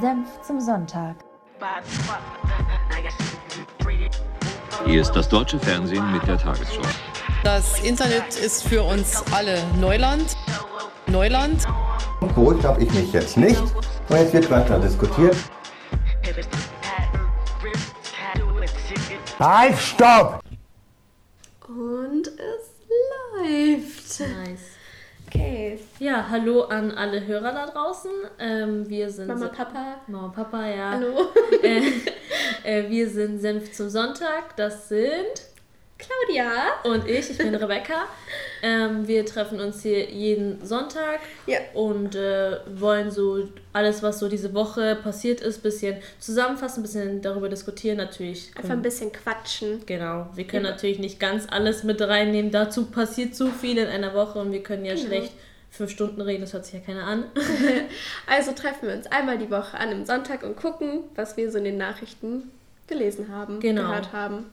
Senf zum Sonntag. Hier ist das deutsche Fernsehen mit der Tagesschau. Das Internet ist für uns alle Neuland. Neuland. Beruhigt habe ich mich jetzt nicht. Und jetzt wird weiter diskutiert. Halt, stopp! Und es läuft. Nice. Okay. Ja, hallo an alle Hörer da draußen. Ähm, wir sind Mama, Papa. Mama, Papa, ja. Hallo. Äh, äh, wir sind Senf zum Sonntag. Das sind Claudia. und ich. Ich bin Rebecca. Ähm, wir treffen uns hier jeden Sonntag Ja. und äh, wollen so alles, was so diese Woche passiert ist, bisschen zusammenfassen, bisschen darüber diskutieren. Natürlich. Einfach ein bisschen quatschen. Genau, wir können Ja. natürlich nicht ganz alles mit reinnehmen. Dazu passiert zu viel in einer Woche und wir können ja Genau. schlecht fünf Stunden reden, das hört sich ja keiner an. Also treffen wir uns einmal die Woche an einem Sonntag und gucken, was wir so in den Nachrichten gelesen haben, Genau. gehört haben.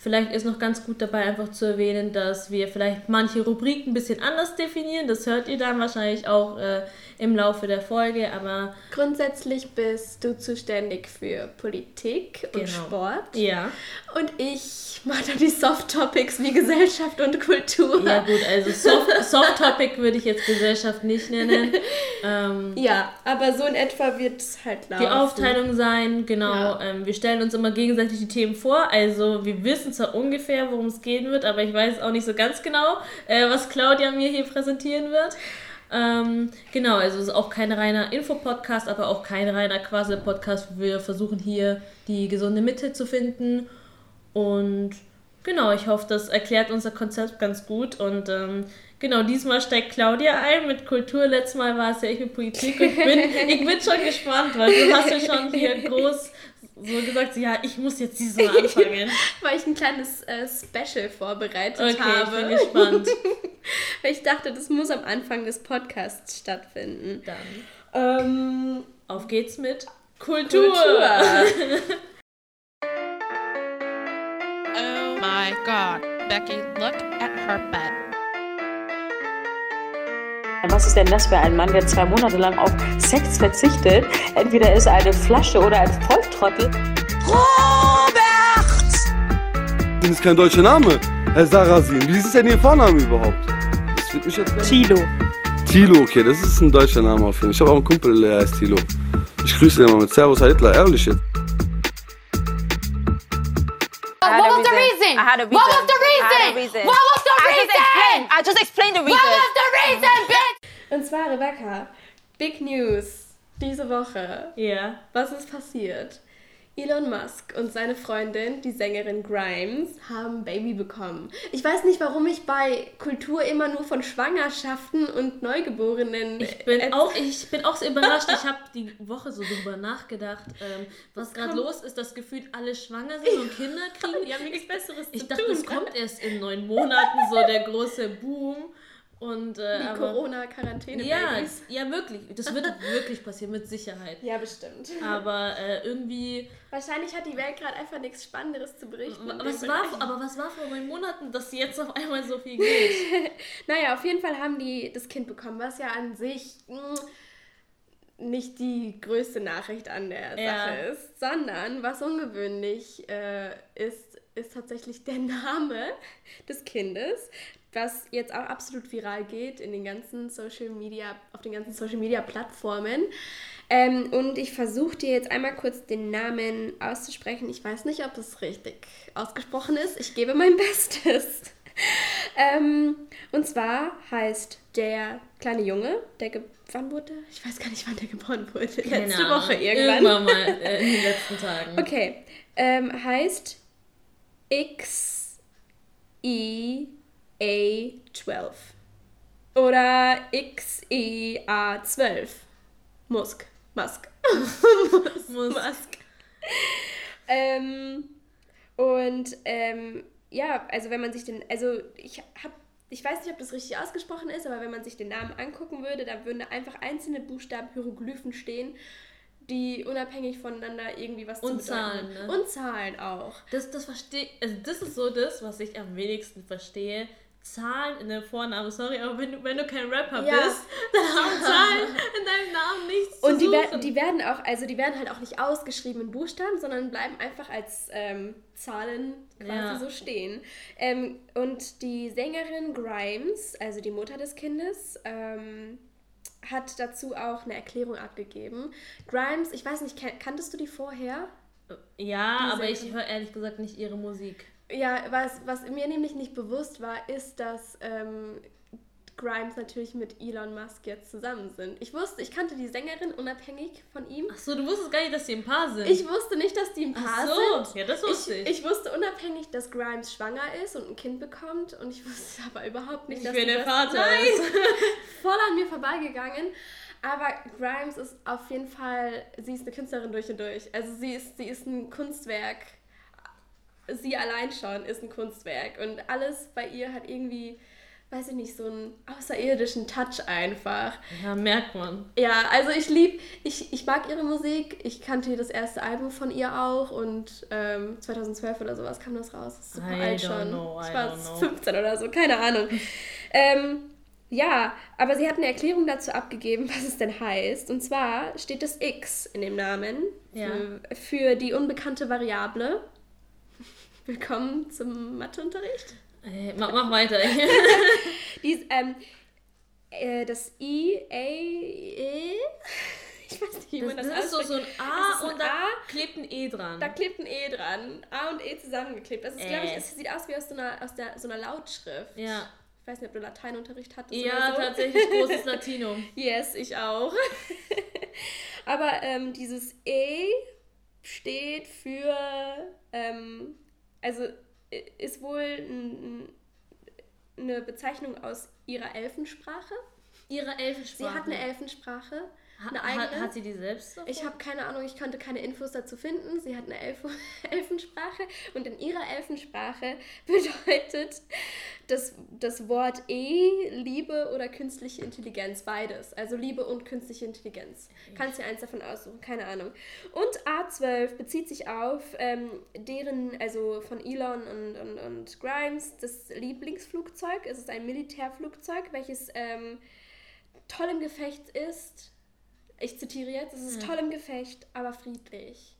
Vielleicht ist noch ganz gut dabei, einfach zu erwähnen, dass wir vielleicht manche Rubriken ein bisschen anders definieren. Das hört ihr dann wahrscheinlich auch äh, im Laufe der Folge, aber Grundsätzlich bist du zuständig für Politik und Genau. Sport. ja. Und ich mache dann die Soft Topics wie Gesellschaft und Kultur. Ja gut, also Soft, Soft Topic würde ich jetzt Gesellschaft nicht nennen. Ähm, Ja, aber so in etwa wird es halt laufen. die Aufteilung sein, genau. Ja. Ähm, wir stellen uns immer gegenseitig die Themen vor. Also wir wissen zwar ungefähr, worum es gehen wird, aber ich weiß auch nicht so ganz genau, äh, was Claudia mir hier präsentieren wird. Ähm, genau, also es ist auch kein reiner Infopodcast, aber auch kein reiner Quasi-Podcast. Wir versuchen hier die gesunde Mitte zu finden. Und genau, ich hoffe, das erklärt unser Konzept ganz gut. Und ähm, genau, diesmal steigt Claudia ein mit Kultur. Letztes Mal war es ja ich mit Politik. Und ich bin, ich bin schon gespannt, weil du hast ja schon hier groß so gesagt, ja, ich muss jetzt diesmal anfangen. Weil ich ein kleines äh, Special vorbereitet Okay, ich habe. bin gespannt. Weil ich dachte, das muss am Anfang des Podcasts stattfinden. Dann Ähm, auf geht's mit Kultur. Kultur. Oh my god. Becky, look at her bed. Was ist denn das für ein Mann, der zwei Monate lang auf Sex verzichtet? Entweder ist er eine Flasche oder ein Volltrottel. Das ist kein deutscher Name. Herr Sarrazin. Wie ist denn Ihr Vorname überhaupt? Das wird mich jetzt Tilo. Tilo, okay, das ist ein deutscher Name auf jeden Fall. Ich habe auch einen Kumpel, der heißt Tilo. Ich grüße ihn mal mit Servus, Herr Hitler, ehrlich jetzt. Zwar, Rebecca, Big News diese Woche. Ja. Was ist passiert? Elon Musk und seine Freundin, die Sängerin Grimes, haben Baby bekommen. Ich weiß nicht, warum ich bei Kultur immer nur von Schwangerschaften und Neugeborenen. Ich bin, auch, ich bin auch so überrascht. Ich habe die Woche so drüber nachgedacht, ähm, was gerade los ist, dass gefühlt alle schwanger sind und Kinder kriegen. Die haben nichts Besseres Ich zu dachte, tun. es kommt erst in neun Monaten so der große Boom. Und, äh, Die Corona-Quarantäne-Babys. ja, ja, wirklich. Das wird wirklich passieren, mit Sicherheit. Ja, bestimmt. Aber äh, irgendwie. Wahrscheinlich hat die Welt gerade einfach nichts Spannenderes zu berichten. Was war, aber was war vor neun Monaten, dass jetzt auf einmal so viel geht? Naja, auf jeden Fall haben die das Kind bekommen, was ja an sich mh, nicht die größte Nachricht an der Ja. Sache ist, sondern was ungewöhnlich äh, ist, ist tatsächlich der Name des Kindes, das jetzt auch absolut viral geht in den ganzen Social Media, auf den ganzen Social Media Plattformen. Ähm, und ich versuche dir jetzt einmal kurz den Namen auszusprechen. Ich weiß nicht, ob das richtig ausgesprochen ist. Ich gebe mein Bestes. ähm, und zwar heißt der kleine Junge, der wann wurde? Ich weiß gar nicht, wann der geboren wurde. Keine Letzte Woche irgendwann. Irgendwann mal äh, in den letzten Tagen. Okay, ähm, heißt X I A12 oder XEA12. Musk. Musk. Musk. Musk. ähm, und ähm, ja, also wenn man sich den, also ich habe ich weiß nicht, ob das richtig ausgesprochen ist, aber wenn man sich den Namen angucken würde, da würden einfach einzelne Buchstaben, Hieroglyphen stehen, die unabhängig voneinander irgendwie was Und zu. Zahlen, ne? Und Zahlen auch. Das, das verstehe, also das ist so das, was ich am wenigsten verstehe, Zahlen in dem Vornamen, sorry, aber wenn du, wenn du kein Rapper Ja. bist, dann haben Zahlen in deinem Namen nichts zu Und die, suchen. werden, die werden auch, also die werden halt auch nicht ausgeschrieben in Buchstaben, sondern bleiben einfach als ähm, Zahlen quasi Ja. so stehen. Ähm, und die Sängerin Grimes, also die Mutter des Kindes, ähm, hat dazu auch eine Erklärung abgegeben. Grimes, ich weiß nicht, kan- kanntest du die vorher? ja, die aber ich höre ehrlich gesagt nicht ihre Musik. Ja, was, was mir nämlich nicht bewusst war, ist, dass ähm, Grimes natürlich mit Elon Musk jetzt zusammen sind. Ich wusste, ich kannte die Sängerin unabhängig von ihm. Ach so, du wusstest gar nicht, dass sie ein Paar sind. Ich wusste nicht, dass die ein Paar Ach so, sind. ja, das wusste ich. ich. wusste unabhängig, dass Grimes schwanger ist und ein Kind bekommt und ich wusste aber überhaupt nicht, Nicht, dass die der Vater Nein, ist. voll an mir vorbeigegangen. Aber Grimes ist auf jeden Fall, sie ist eine Künstlerin durch und durch. Also sie ist, sie ist ein Kunstwerk. Sie allein schon ist ein Kunstwerk und alles bei ihr hat irgendwie, weiß ich nicht, so einen außerirdischen Touch einfach. Ja, merkt man. Ja, also ich lieb, ich, ich mag ihre Musik. Ich kannte das erste Album von ihr auch und ähm, 2012 oder sowas kam das raus. Das ist super I alt schon. know, ich war don't know. 15 oder so, keine Ahnung. ähm, ja, aber sie hat eine Erklärung dazu abgegeben, was es denn heißt. Und zwar steht das X in dem Namen Ja. für, für die unbekannte Variable. Willkommen zum Matheunterricht. Ey, mach, mach weiter. Dies, ähm, äh, das I, A, E, ich weiß nicht, wie Das, man das, das ist so, so ein. A ein und da A. klebt ein E dran. Da klebt ein E dran. A und E zusammengeklebt. Das ist, glaube ich, Äh. es sieht aus wie aus so einer, aus der, so einer Lautschrift. ja. Ich weiß nicht, ob du Lateinunterricht hattest Ja, oder so. tatsächlich großes Latinum. Yes, ich auch. Aber ähm, dieses E steht für, ähm, also ist wohl eine Bezeichnung aus ihrer Elfensprache. Ihre Elfensprache. Sie hat eine Elfensprache, eine hat, eigene. hat sie die selbst? davon? Ich habe keine Ahnung, ich konnte keine Infos dazu finden. Sie hat eine Elf Elfensprache und in ihrer Elfensprache bedeutet das, das Wort E Liebe oder künstliche Intelligenz, beides. Also Liebe und künstliche Intelligenz. Kannst dir eins davon aussuchen, keine Ahnung. Und A12 bezieht sich auf ähm, deren, also von Elon und, und, und Grimes, das Lieblingsflugzeug. Es ist ein Militärflugzeug, welches ähm, toll im Gefecht ist. Ich zitiere jetzt, es ist toll im Gefecht, aber friedlich.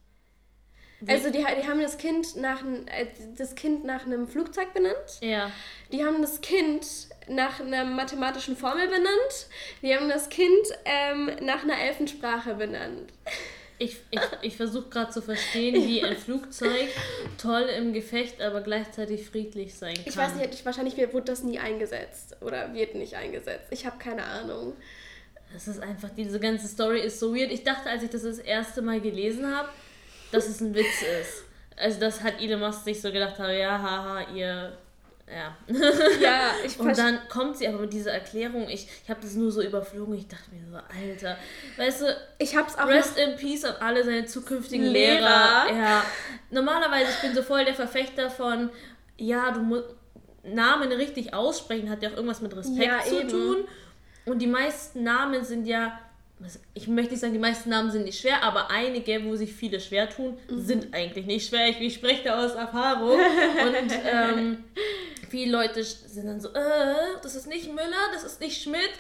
Also die, die haben das Kind nach äh, das Kind nach einem Flugzeug benannt. Ja. Die haben das Kind nach einer mathematischen Formel benannt. Die haben das Kind ähm, nach einer Elfensprache benannt. Ich, ich, ich versuche gerade zu verstehen, wie ein Flugzeug toll im Gefecht, aber gleichzeitig friedlich sein kann. Ich weiß nicht, ich- wahrscheinlich wird wurde das nie eingesetzt oder wird nicht eingesetzt. Ich habe keine Ahnung. Das ist einfach, diese ganze Story ist so weird. Ich dachte, als ich das das erste Mal gelesen habe, dass es ein Witz ist. Also das hat Elon Musk sich so gedacht, habe, ja, haha, ihr, ja. Ja, ich Und dann kommt sie aber mit dieser Erklärung, ich, ich habe das nur so überflogen, ich dachte mir so, Alter, weißt du, Ich hab's auch Rest in Peace an alle seine zukünftigen Lehrer. Lehrer. Ja, normalerweise, ich bin so voll der Verfechter von, ja, du musst Namen richtig aussprechen, hat ja auch irgendwas mit Respekt Ja, zu eben. tun. Und die meisten Namen sind ja, ich möchte nicht sagen, die meisten Namen sind nicht schwer, aber einige, wo sich viele schwer tun, Mhm. sind eigentlich nicht schwer. Ich, ich spreche da aus Erfahrung. Und ähm, viele Leute sind dann so, äh, das ist nicht Müller, das ist nicht Schmidt,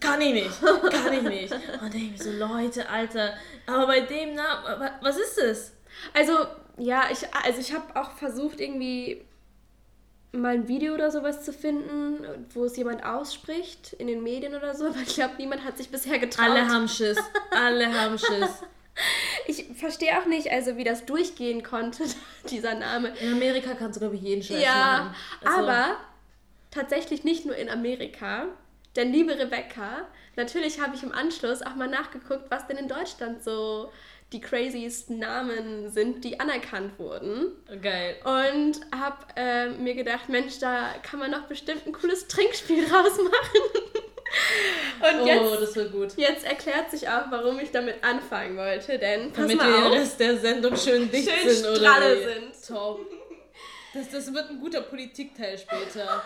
kann ich nicht, kann ich nicht. Und dann denke ich so, Leute, Alter, aber bei dem Namen, wa- was ist es? Also, ja, ich, also ich habe auch versucht, irgendwie mal ein Video oder sowas zu finden, wo es jemand ausspricht, in den Medien oder so, aber ich glaube, niemand hat sich bisher getraut. Alle haben Schiss, alle haben Schiss. ich verstehe auch nicht, also wie das durchgehen konnte, dieser Name. In Amerika kannst du, glaube ich, jeden Scheiß Ja, machen. Also, aber tatsächlich nicht nur in Amerika. Denn liebe Rebecca, natürlich habe ich im Anschluss auch mal nachgeguckt, was denn in Deutschland so die craziesten Namen sind, die anerkannt wurden. Geil. Und habe äh, mir gedacht, Mensch, da kann man doch bestimmt ein cooles Trinkspiel draus machen. Und Oh, jetzt, das wird gut. jetzt erklärt sich auch, warum ich damit anfangen wollte. Denn pass Damit wir mal den auf, Rest der Sendung schön dicht schön sind, oder? wie? sind. Top. Das, das wird ein guter Politikteil später.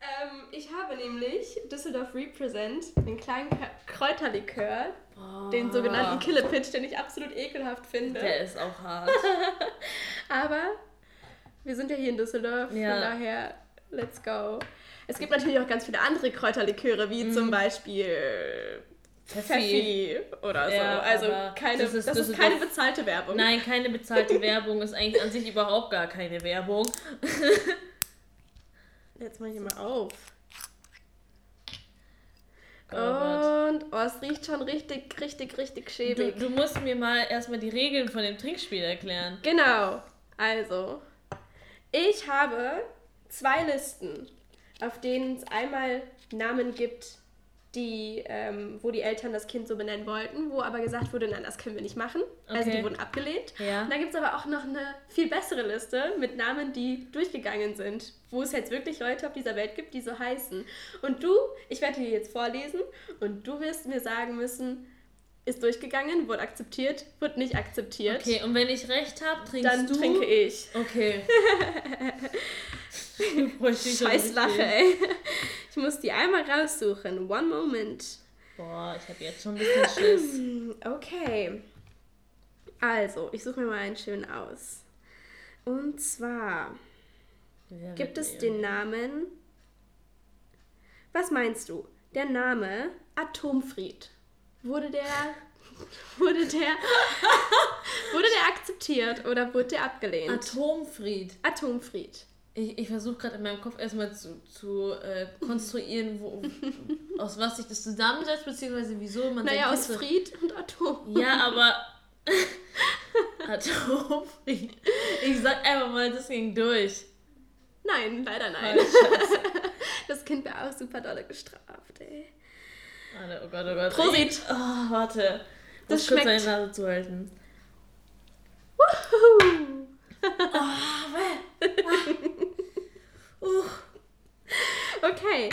Ähm, ich habe nämlich Düsseldorf Represent, den kleinen K- Den sogenannten Killepitch, den ich absolut ekelhaft finde. Der ist auch hart. Aber wir sind ja hier in Düsseldorf, Ja. von daher, let's go. Es gibt natürlich auch ganz viele andere Kräuterliköre, wie zum Beispiel Pfeffi oder so. Ja, also keine, das das ist- ist, das ist keine bezahlte Werbung. Nein, keine bezahlte Werbung ist eigentlich an sich überhaupt gar keine Werbung. Jetzt mach ich mal auf. Und oh, es riecht schon richtig, richtig, richtig Du, schäbig. du musst mir mal erstmal die Regeln von dem Trinkspiel erklären. Genau. Also, ich habe zwei Listen, auf denen es einmal Namen gibt, die, ähm, wo die Eltern das Kind so benennen wollten, wo aber gesagt wurde, nein, das können wir nicht machen. Also Okay. die wurden abgelehnt. Ja. Und dann gibt es aber auch noch eine viel bessere Liste mit Namen, die durchgegangen sind, wo es jetzt wirklich Leute auf dieser Welt gibt, die so heißen. Und du, ich werde dir jetzt vorlesen und du wirst mir sagen müssen, ist durchgegangen, wurde akzeptiert, wurde nicht akzeptiert. Okay, und wenn ich recht habe, trinkst Dann du. trinke ich. Okay. Scheiß. Lache, ey. Ich muss die einmal raussuchen. One moment. Boah, ich habe jetzt schon ein bisschen Schiss. Okay. Also, ich suche mir mal einen schönen aus. Und zwar Wer gibt es den Namen. Was meinst du? Der Name Atomfried. Wurde der. Wurde der. wurde der akzeptiert oder wurde der abgelehnt? Atomfried. Atomfried. Ich, ich versuche gerade in meinem Kopf erstmal zu, zu äh, konstruieren, wo, aus was sich das zusammensetzt, beziehungsweise wieso man Naja, aus so- Fried und Atom. Ja, aber. Atomfried. Ich sag einfach mal, das ging durch. Nein, leider nein. Oh, Scheiße. Das Kind wäre auch super dolle gestraft, ey. Warte, oh Gott, oh Gott. Prosit. Oh, warte. Das Muss kurz schmeckt. meine Nase zuhalten. Wuhu. Uh. Okay,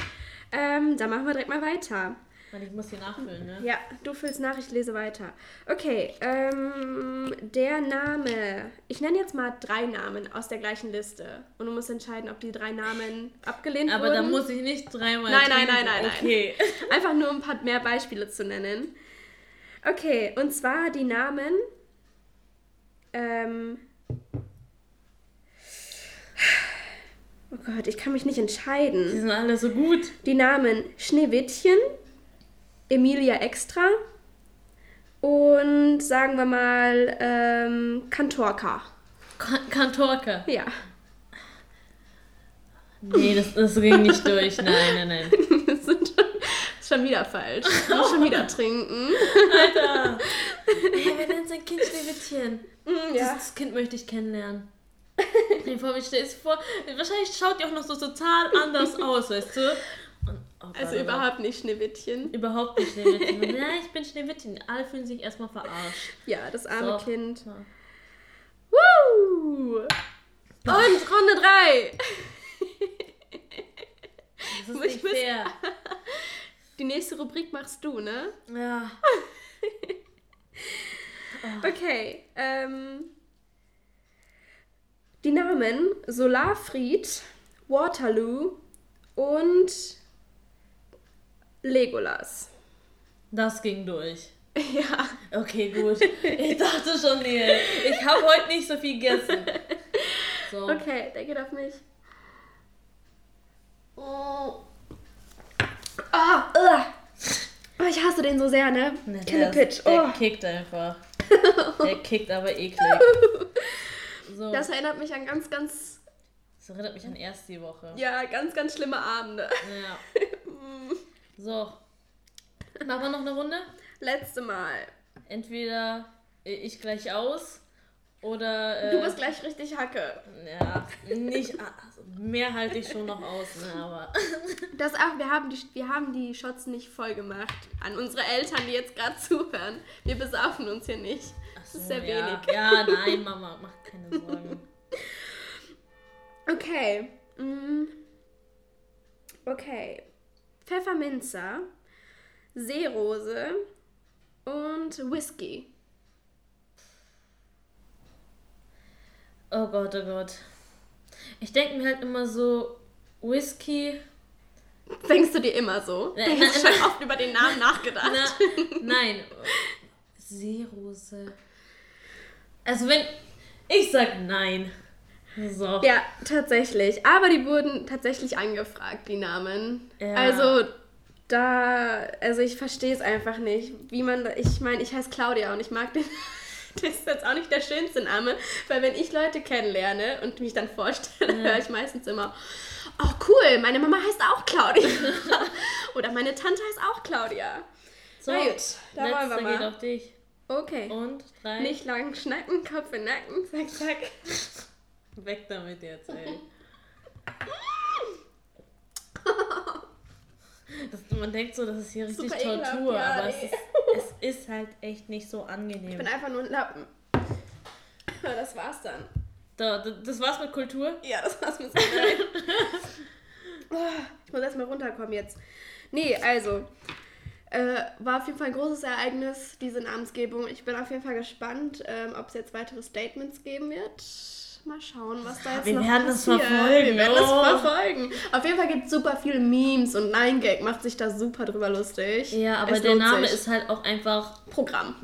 ähm, dann machen wir direkt mal weiter. Ich muss hier nachfüllen, ne? Ja, du füllst nach, ich lese weiter. Okay, ähm, der Name. Ich nenne jetzt mal drei Namen aus der gleichen Liste. Und du musst entscheiden, ob die drei Namen abgelehnt Aber wurden. da muss ich nicht dreimal. Nein, nein, nein, nein, nein. Okay. Einfach nur um ein paar mehr Beispiele zu nennen. Okay, und zwar die Namen. Ähm. Oh Gott, ich kann mich nicht Die entscheiden. sind alle so gut. Die Namen Schneewittchen, Emilia Extra und sagen wir mal ähm, Kantorka. Kan- Kantorka. Ja. Nee, das, das ging nicht durch. Nein, nein, nein. Das schon, ist schon wieder falsch. Ich muss schon wieder trinken. Alter. Hey, wer nennt sein Kind Schneewittchen? Ja. Das Kind möchte ich kennenlernen. Dir vor, wie stell es vor. Wahrscheinlich schaut die auch noch so total anders aus, weißt du? Und, oh Also oh überhaupt nicht Schneewittchen. Überhaupt nicht Schneewittchen. Ja, ich bin Schneewittchen. Alle fühlen sich erstmal verarscht. Ja, das arme So. Kind. So. Woo! Und Runde 3. Das ist Ich nicht fair. Die nächste Rubrik machst du, ne? Ja. Okay. Ähm, die Namen Solarfried, Waterloo und Legolas. Das ging durch. Ja. Okay, gut. Ich dachte schon, nee, ich habe heute nicht so viel gegessen. So. Okay, der geht auf mich. Oh. Ah, oh, ich hasse den so sehr, ne? Ne, Kille der, Pitch. der Oh. kickt einfach. Der kickt aber eklig. So. Das erinnert mich an ganz, ganz, Das erinnert mich an erst die Woche. ja, ganz, ganz schlimme Abende. Ja. So. Machen wir noch eine Runde? Letzte Mal. Entweder ich gleich aus oder. Äh, Du bist gleich richtig Hacke. Ja, nicht. Also mehr halte ich schon noch aus, ne, aber. Das auch, wir haben, die, wir haben die Shots nicht voll gemacht. An unsere Eltern, die jetzt gerade zuhören. Wir besaufen uns hier nicht. Das ist sehr ja. wenig. Ja, nein, Mama, mach keine Sorgen. Okay. mm. Okay. Pfefferminzer, Seerose und Whisky. Oh Gott, oh Gott. Ich denke mir halt immer so, Whisky. Denkst du dir immer so? Ja, Du na, hast schon oft über den Namen nachgedacht. Na, nein. Seerose. Also wenn. Ich sag nein. So. Ja, tatsächlich. Aber die wurden tatsächlich angefragt, die Namen. Ja. Also, da, also ich verstehe es einfach nicht, wie man, ich meine, ich heiße Claudia und ich mag den, das ist jetzt auch nicht der schönste Name, weil wenn ich Leute kennenlerne und mich dann vorstelle, höre ich meistens immer, oh cool, meine Mama heißt auch Claudia. Oder meine Tante heißt auch Claudia. So, Na gut, da wollen wir mal. geht auf dich. Okay. Und drei. Nicht lang schnacken, Kopf in Nacken, zack, zack. Weg damit jetzt, ey. Das, man denkt so, das ist hier richtig Super Tortur, ja, aber es ist, es ist halt echt nicht so Ich angenehm. bin einfach nur ein Lappen. Ja, das war's dann. Da, da, das war's mit Kultur. Ja, das war's mit. Oh, Ich muss erstmal runterkommen jetzt. Nee, also. Äh, war auf jeden Fall ein großes Ereignis, diese Namensgebung. Ich bin auf jeden Fall gespannt, ähm, ob es jetzt weitere Statements geben wird. Mal schauen, was da jetzt Wir noch werden das passiert. verfolgen, Wir werden das oh. verfolgen. Auf jeden Fall gibt es super viele Memes und Nine Gag macht sich da super drüber lustig. Ja, aber Es der Name sich. ist halt auch einfach. Programm.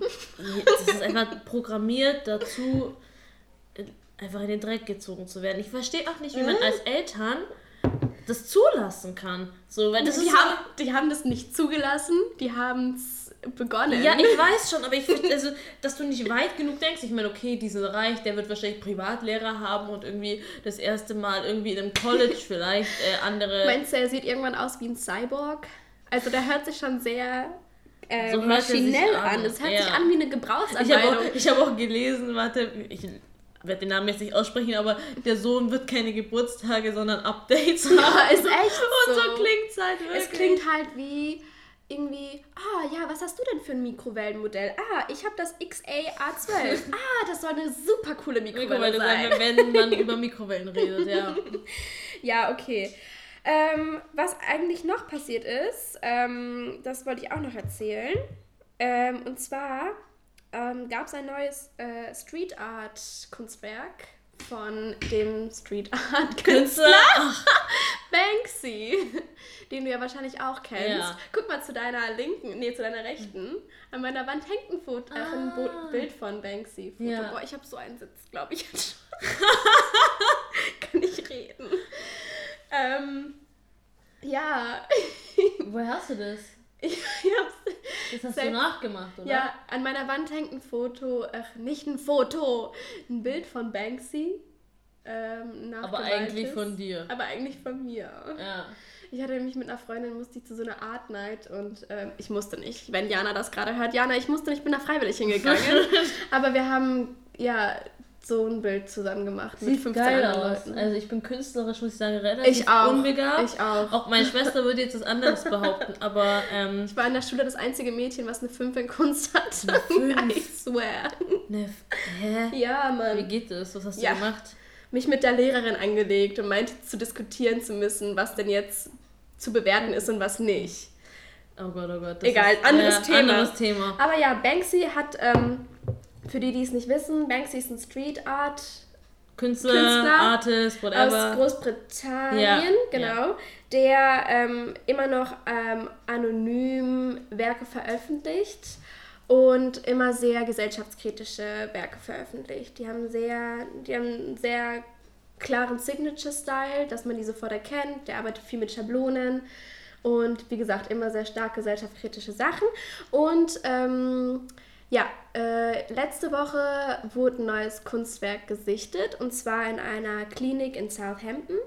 Das ist einfach programmiert dazu, äh, einfach in den Dreck gezogen zu werden. Ich verstehe auch nicht, wie man als Eltern das zulassen kann. So, weil das die, ist so- haben, die haben das nicht zugelassen, die haben es begonnen. Ja, ich weiß schon, aber ich finde, also, dass du nicht weit genug denkst. Ich meine, okay, dieser Reich, der wird wahrscheinlich Privatlehrer haben und irgendwie das erste Mal irgendwie in einem College vielleicht äh, andere. Meinst du, er sieht irgendwann aus wie ein Cyborg? Also der hört sich schon sehr äh, So maschinell an. Es hört ja. sich an wie eine ich habe Gebrauchsanleitung. auch, ich hab auch gelesen, warte, ich werde den Namen jetzt nicht aussprechen, aber der Sohn wird keine Geburtstage, sondern Updates haben. Ja, ist echt Und so, so. klingt es halt wirklich. es klingt halt wie irgendwie, ah ja, was hast du denn für ein Mikrowellenmodell? Ah, ich habe das XA-A12. ah, das soll eine super coole Mikrowelle Mikrowelle sein. sein, wenn man über Mikrowellen redet, ja. Ja, okay. Ähm, was eigentlich noch passiert ist, ähm, das wollte ich auch noch erzählen. Ähm, und zwar ähm, gab es ein neues äh, Street Art Kunstwerk von dem Street Art Künstler Banksy, den du ja wahrscheinlich auch kennst. Ja. Guck mal zu deiner linken, nee, zu deiner rechten. An meiner Wand hängt ein, Foto, äh, ein Bo Ah. Bild von Banksy. Foto. Ja. Boah, ich habe so einen Sitz, glaube ich. Kann ich reden. Ähm, ja, woher hast du das? Ich, ich hab's. Das hast Selbst- du nachgemacht, oder? Ja, an meiner Wand hängt ein Foto, ach, nicht ein Foto, ein Bild von Banksy. Ähm, Aber eigentlich von dir. Aber eigentlich von mir. Ja. Ich hatte nämlich mit einer Freundin, musste ich zu so einer Art Night und ähm, ich musste nicht, wenn Jana das gerade hört. Jana, ich musste nicht, ich bin da freiwillig hingegangen. aber wir haben ja so ein Bild zusammen gemacht mit Sieht 15 geil anderen aus. Leuten. Also ich bin künstlerisch, muss ich sagen, relativ Ich auch. unbegabt. Ich auch. Auch meine Schwester würde jetzt was anderes behaupten, aber ähm, Ich war in der Schule das einzige Mädchen, was eine 5 in Kunst hatte. fünf? I swear. ne, hä? Ja, Wie Mann. geht das? Was hast du Ja. gemacht? Mich mit der Lehrerin angelegt und meinte zu diskutieren zu müssen, was denn jetzt zu bewerten ist und was nicht. Oh Gott, oh Gott. das Egal, ist, anderes äh, Thema. Anderes Thema. Aber ja, Banksy hat, ähm, für die, die es nicht wissen, Banksy ist ein Street Art Künstler, Künstler Artist, whatever. aus Großbritannien, Ja, genau, ja. der ähm, immer noch ähm, anonym Werke veröffentlicht und immer sehr gesellschaftskritische Werke veröffentlicht. Die haben sehr, die haben einen sehr klaren Signature-Style, dass man die sofort erkennt. Der arbeitet viel mit Schablonen und wie gesagt immer sehr stark gesellschaftskritische Sachen. Und ähm, ja, äh, letzte Woche wurde ein neues Kunstwerk gesichtet und zwar in einer Klinik in Southampton.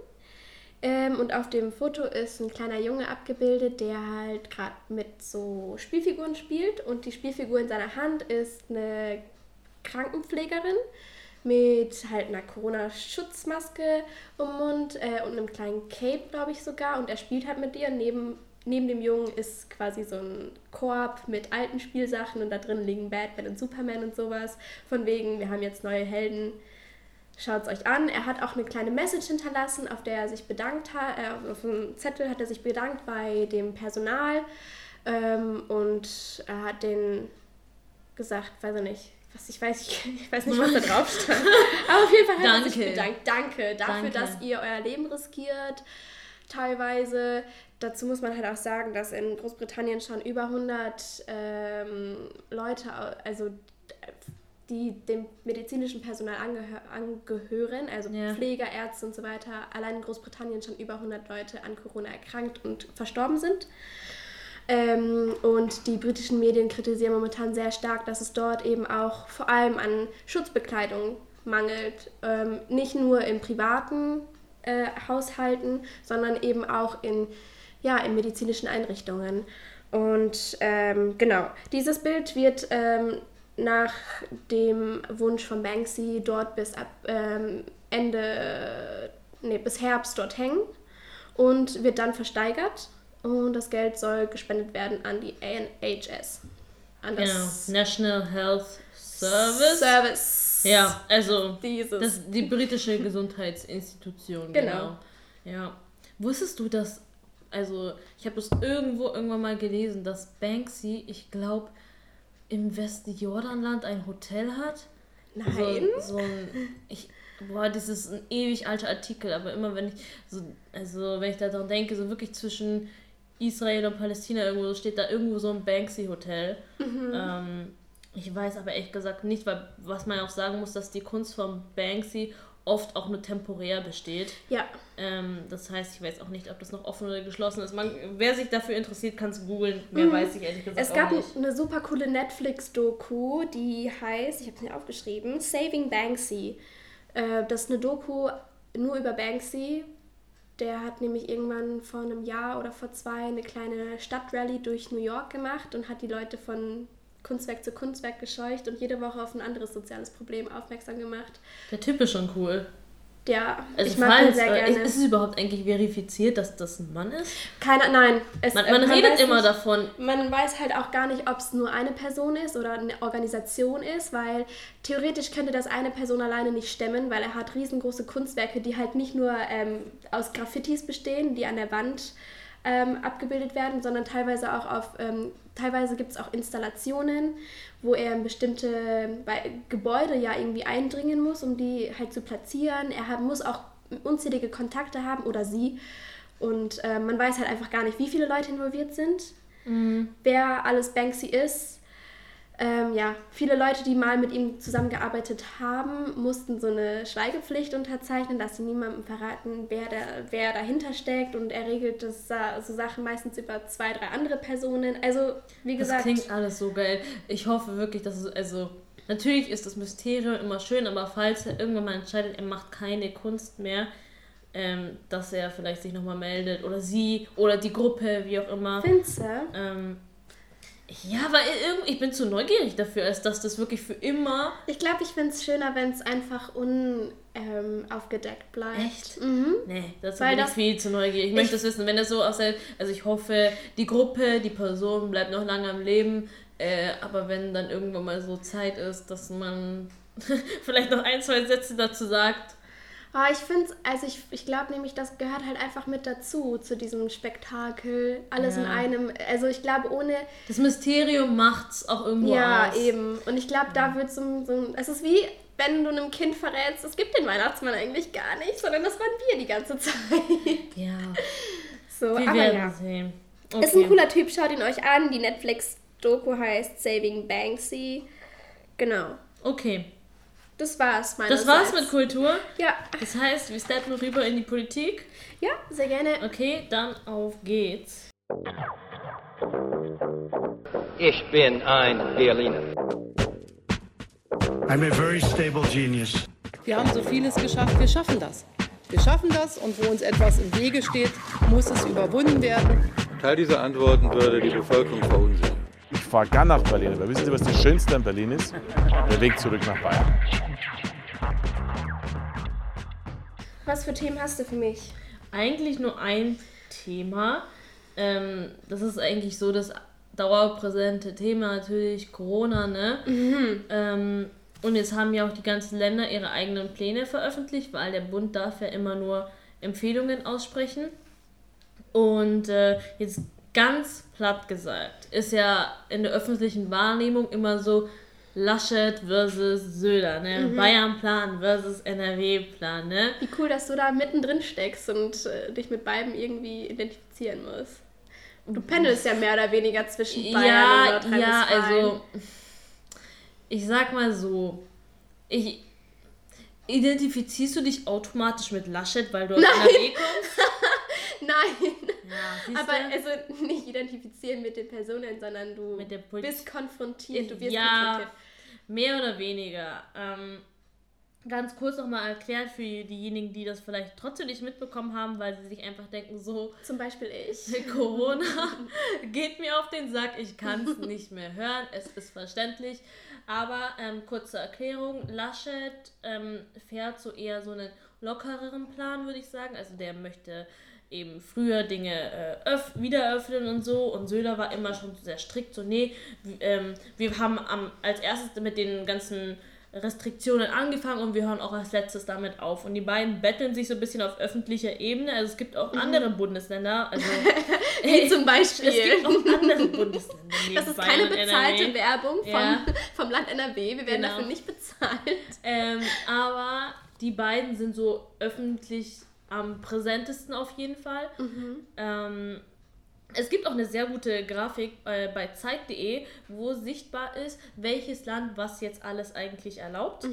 Ähm, und auf dem Foto ist ein kleiner Junge abgebildet, der halt gerade mit so Spielfiguren spielt. Und die Spielfigur in seiner Hand ist eine Krankenpflegerin mit halt einer Corona-Schutzmaske den Mund äh, und einem kleinen Cape, glaube ich sogar. Und er spielt halt mit ihr. Neben, neben dem Jungen ist quasi so ein Korb mit alten Spielsachen und da drin liegen Batman und Superman und sowas. Von wegen, wir haben jetzt neue Helden. Schaut es euch an. Er hat auch eine kleine Message hinterlassen, auf der er sich bedankt hat. Äh, auf einem Zettel hat er sich bedankt bei dem Personal. Ähm, und er hat den gesagt, weiß ich nicht, was ich weiß, ich, ich weiß nicht, was da drauf stand. Aber auf jeden Fall hat er sich Danke. bedankt. Danke dafür, Danke. dass ihr euer Leben riskiert. Teilweise. Dazu muss man halt auch sagen, dass in Großbritannien schon über 100 ähm, Leute, also die dem medizinischen Personal angehö angehören, also Ja. Pfleger, Ärzte und so weiter, allein in Großbritannien schon über 100 Leute an Corona erkrankt und verstorben sind. Ähm, und die britischen Medien kritisieren momentan sehr stark, dass es dort eben auch vor allem an Schutzbekleidung mangelt. Ähm, nicht nur in privaten äh, Haushalten, sondern eben auch in, ja, in medizinischen Einrichtungen. Und ähm, genau, dieses Bild wird ähm, nach dem Wunsch von Banksy dort bis ab ähm, Ende, nee, bis Herbst dort hängen und wird dann versteigert. Und das Geld soll gespendet werden an die NHS. An das genau. National Health Service. Service. Ja, also Dieses. das, die britische Gesundheitsinstitution. Genau. genau. Ja. Wusstest du, dass, also ich habe das irgendwo irgendwann mal gelesen, dass Banksy, ich glaube, im Westjordanland ein Hotel hat? Nein. So, so ein, ich, boah, das ist ein ewig alter Artikel, aber immer wenn ich so, also wenn ich daran denke, so wirklich zwischen Israel und Palästina irgendwo steht da irgendwo so ein Banksy-Hotel. Mhm. Ähm, ich weiß aber ehrlich gesagt nicht, weil was man auch sagen muss, dass die Kunst von Banksy oft auch nur temporär besteht. Ja. Ähm, das heißt, ich weiß auch nicht, ob das noch offen oder geschlossen ist. Man, wer sich dafür interessiert, kann es googeln. Mehr Mhm. weiß ich ehrlich gesagt Es gab nicht. eine super coole Netflix-Doku, die heißt, ich habe es mir aufgeschrieben, Saving Banksy. Äh, das ist eine Doku nur über Banksy. Der hat nämlich irgendwann vor einem Jahr oder vor zwei eine kleine Stadtrallye durch New York gemacht und hat die Leute von Kunstwerk zu Kunstwerk gescheucht und jede Woche auf ein anderes soziales Problem aufmerksam gemacht. Der Typ ist schon cool. Ja, Also ich mag ihn sehr äh, gerne. ist es überhaupt eigentlich verifiziert, dass das ein Mann ist? Keiner, nein. Es, Man, äh, man redet weiß immer nicht- davon. Man weiß halt auch gar nicht, ob es nur eine Person ist oder eine Organisation ist, weil theoretisch könnte das eine Person alleine nicht stemmen, weil er hat riesengroße Kunstwerke, die halt nicht nur ähm, aus Graffitis bestehen, die an der Wand ähm, abgebildet werden, sondern teilweise auch auf, ähm, teilweise gibt es auch Installationen, wo er in bestimmte Gebäude ja irgendwie eindringen muss, um die halt zu platzieren. Er hat, muss auch unzählige Kontakte haben oder sie. Und äh, man weiß halt einfach gar nicht, wie viele Leute involviert sind, wer alles Banksy ist. Ähm, ja, viele Leute, die mal mit ihm zusammengearbeitet haben, mussten so eine Schweigepflicht unterzeichnen, dass sie niemandem verraten, wer, da, wer dahinter steckt. Und er regelt das, sa- so Sachen meistens über zwei, drei andere Personen. Also, wie Das gesagt, klingt alles so geil. Ich hoffe wirklich, dass es, also, natürlich ist das Mysterium immer schön, aber falls er irgendwann mal entscheidet, er macht keine Kunst mehr, ähm, dass er vielleicht sich nochmal meldet oder sie oder die Gruppe, wie auch immer. Finze. Ähm, ja, weil irgendwie, ich bin zu neugierig dafür, als dass das wirklich für immer. Ich glaube, ich finde es schöner, wenn es einfach unaufgedeckt bleibt. Echt? Mhm. Nee, dazu Weil bin ich das- viel zu neugierig. Ich möchte es wissen, wenn das so aussieht. Also ich hoffe, die Gruppe, die Person bleibt noch lange am Leben. Äh, aber wenn dann irgendwann mal so Zeit ist, dass man vielleicht noch ein, zwei Sätze dazu sagt. Aber ich finde also ich, ich glaube nämlich, das gehört halt einfach mit dazu, zu diesem Spektakel. Alles in Ja. einem. Also ich glaube, ohne. Das Mysterium macht's auch irgendwo Ja, aus. eben. Und ich glaube, da wird so, ein- so. Es ist wie, wenn du einem Kind verrätst, es gibt den Weihnachtsmann eigentlich gar nicht, sondern das waren wir die ganze Zeit. Ja, So, wir aber werden ja. sehen. Ist ein cooler Typ, schaut ihn euch an. Die Netflix-Doku heißt Saving Banksy. Genau. Okay, Das war's, das meinerseits. war's mit Kultur. Ja, Das heißt, wir steppen rüber in die Politik. ja, sehr gerne. Okay, dann auf geht's. Ich bin ein Berliner. I'm a very stable genius. Wir haben so vieles geschafft, wir schaffen das. Wir schaffen das und wo uns etwas im Wege steht, muss es überwunden werden. Teil dieser Antworten würde die Bevölkerung verunsichern. Ich fahre gern nach Berlin, aber wissen Sie, was das Schönste an Berlin ist? Der Weg zurück nach Bayern. Was für Themen hast du für mich? eigentlich nur ein Thema. Ähm, das ist eigentlich so das dauerpräsente Thema natürlich Corona, ne? Ähm, und jetzt haben ja auch die ganzen Länder ihre eigenen Pläne veröffentlicht, weil der Bund darf ja immer nur Empfehlungen aussprechen. Und äh, jetzt ganz platt gesagt, ist ja in der öffentlichen Wahrnehmung immer so Laschet versus Söder, ne? Mhm. Bayern-Plan versus NRW-Plan, ne? Wie cool, dass du da mittendrin steckst und äh, dich mit beiden irgendwie identifizieren musst. Du pendelst ja mehr oder weniger zwischen Bayern und ja, Nordrhein-Westfalen. ja, also ich sag mal so, ich identifizierst du dich automatisch mit Laschet, weil du aus Nein. NRW kommst? Nein. siehste? Aber also nicht identifizieren mit den Personen, sondern du bist konfrontiert, du wirst ja, konfrontiert. Mehr oder weniger. Ähm, ganz kurz nochmal erklärt für diejenigen, die das vielleicht trotzdem nicht mitbekommen haben, weil sie sich einfach denken, so, Zum Beispiel ich. Corona geht mir auf den Sack, ich kann es nicht mehr hören, es ist verständlich. Aber ähm, kurze Erklärung, Laschet ähm, fährt so eher so einen lockereren Plan, würde ich sagen. Also der möchte eben früher Dinge äh, öff wieder öffnen und so. Und Söder war immer schon sehr strikt, so nee, ähm, wir haben am, als erstes mit den ganzen Restriktionen angefangen und wir hören auch als letztes damit auf. Und die beiden betteln sich so ein bisschen auf öffentlicher Ebene. Also es gibt auch Mhm. andere Bundesländer, also Wie zum Beispiel. es gibt auch andere Bundesländer. Das ist keine bezahlte NRW. Werbung vom, Ja. vom Land NRW. Wir werden Genau. dafür nicht bezahlt. Ähm, aber die beiden sind so öffentlich am präsentesten auf jeden Fall. Ähm, es gibt auch eine sehr gute Grafik äh, bei Zeit.de, wo sichtbar ist, welches Land was jetzt alles eigentlich erlaubt.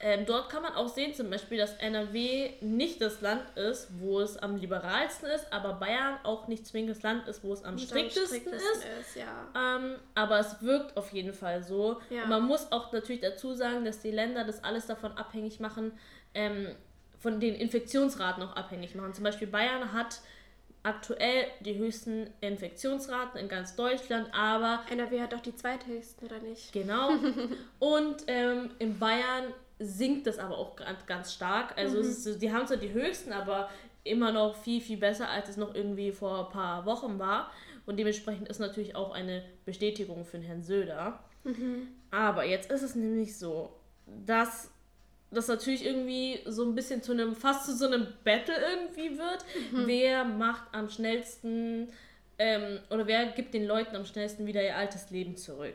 Ähm, dort kann man auch sehen, zum Beispiel, dass NRW nicht das Land ist, wo es am liberalsten ist, aber Bayern auch nicht zwingend das Land ist, wo es am striktesten ist. ist ja. Ähm, aber es wirkt auf jeden Fall so. Ja. Man muss auch natürlich dazu sagen, dass die Länder das alles davon abhängig machen, ähm, von den Infektionsraten auch abhängig machen. Zum Beispiel Bayern hat aktuell die höchsten Infektionsraten in ganz Deutschland, aber NRW hat doch die zweithöchsten, oder nicht? Genau. Und ähm, in Bayern sinkt das aber auch ganz, stark. Also ist, so- die haben zwar die höchsten, aber immer noch viel, viel besser, als es noch irgendwie vor ein paar Wochen war. Und dementsprechend ist natürlich auch eine Bestätigung für den Herrn Söder. Aber jetzt ist es nämlich so, dass das natürlich irgendwie so ein bisschen zu einem, fast zu so einem Battle irgendwie wird. Wer macht am schnellsten ähm, oder wer gibt den Leuten am schnellsten wieder ihr altes Leben zurück?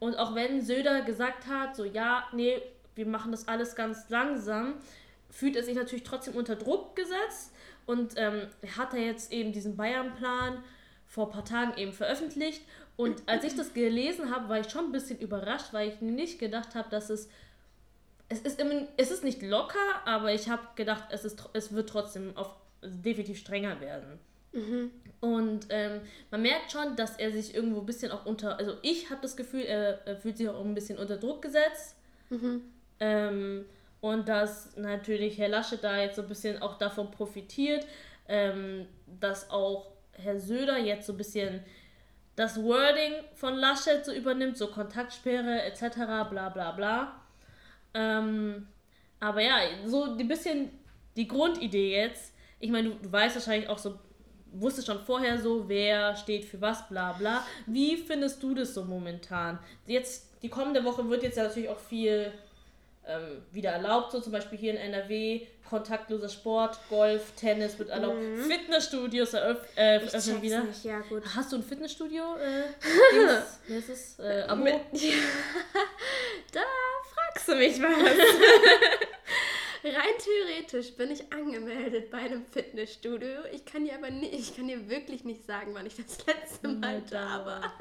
Und auch wenn Söder gesagt hat, so ja, nee, wir machen das alles ganz langsam, fühlt er sich natürlich trotzdem unter Druck gesetzt und ähm, hat er jetzt eben diesen Bayern-Plan vor ein paar Tagen eben veröffentlicht. Und als ich das gelesen habe, war ich schon ein bisschen überrascht, weil ich nicht gedacht habe, dass es es ist, immer, es ist nicht locker, aber ich habe gedacht, es, ist, es wird trotzdem auf, definitiv strenger werden. Und ähm, man merkt schon, dass er sich irgendwo ein bisschen auch unter, also ich habe das Gefühl, er, er fühlt sich auch ein bisschen unter Druck gesetzt. Ähm, und dass natürlich Herr Laschet da jetzt so ein bisschen auch davon profitiert, ähm, dass auch Herr Söder jetzt so ein bisschen das Wording von Laschet so übernimmt, so Kontaktsperre etc. bla bla bla. Ähm, aber ja, so ein bisschen die Grundidee jetzt. Ich meine, du, du weißt wahrscheinlich auch so, wusstest schon vorher so, wer steht für was, bla bla. Wie findest du das so momentan? Jetzt, die kommende Woche wird jetzt ja natürlich auch viel ähm, wieder erlaubt, so zum Beispiel hier in NRW, kontaktloser Sport, Golf, Tennis wird erlaubt, Fitnessstudios eröff äh, Ich öffnen check's wieder. nicht, ja gut. Hast du ein Fitnessstudio? Äh, Dings? Wie ist es? Äh, Abo? Mit- da fragst du mich was. Rein theoretisch bin ich angemeldet bei einem Fitnessstudio. Ich kann dir aber nicht, ich kann dir wirklich nicht sagen, wann ich das letzte Mal da war.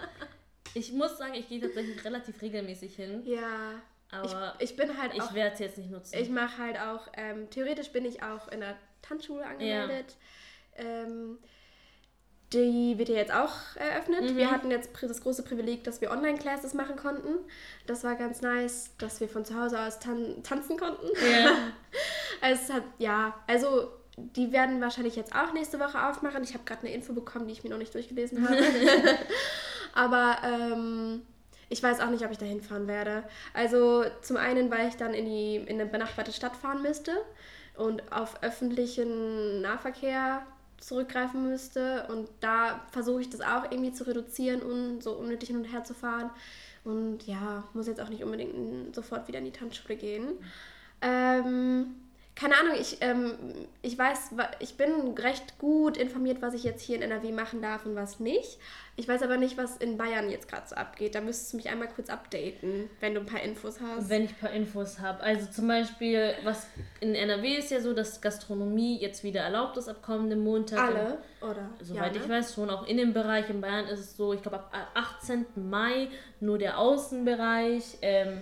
Ich muss sagen, ich gehe tatsächlich relativ regelmäßig hin. Ja. Aber ich, ich bin halt ich werde es jetzt nicht nutzen. Ich mache halt auch, ähm, theoretisch bin ich auch in der Tanzschule angemeldet. Ähm, die wird ja jetzt auch eröffnet. Mhm. Wir hatten jetzt das große Privileg, dass wir Online-Classes machen konnten. Das war ganz nice, dass wir von zu Hause aus tan tanzen konnten. Ja. es hat, ja, also die werden wahrscheinlich jetzt auch nächste Woche aufmachen. Ich habe gerade eine Info bekommen, die ich mir noch nicht durchgelesen habe. Aber ähm, ich weiß auch nicht, ob ich da hinfahren werde. Also zum einen, weil ich dann in, die, in eine benachbarte Stadt fahren müsste und auf öffentlichen Nahverkehr zurückgreifen müsste. Und da versuche ich das auch irgendwie zu reduzieren und so unnötig hin und her zu fahren. Und ja, muss jetzt auch nicht unbedingt sofort wieder in die Tanzschule gehen. Ähm, keine Ahnung, ich, ähm, ich weiß, ich bin recht gut informiert, was ich jetzt hier in NRW machen darf und was nicht. Ich weiß aber nicht, was in Bayern jetzt gerade so abgeht. Da müsstest du mich einmal kurz updaten, wenn du ein paar Infos hast. Wenn ich ein paar Infos habe. Also zum Beispiel, was in NRW ist ja so, dass Gastronomie jetzt wieder erlaubt ist ab kommendem Montag. Alle, oder? Soweit Ja, ich ne? weiß, schon auch in dem Bereich. In Bayern ist es so, ich glaube ab 18. Mai nur der Außenbereich. Ähm,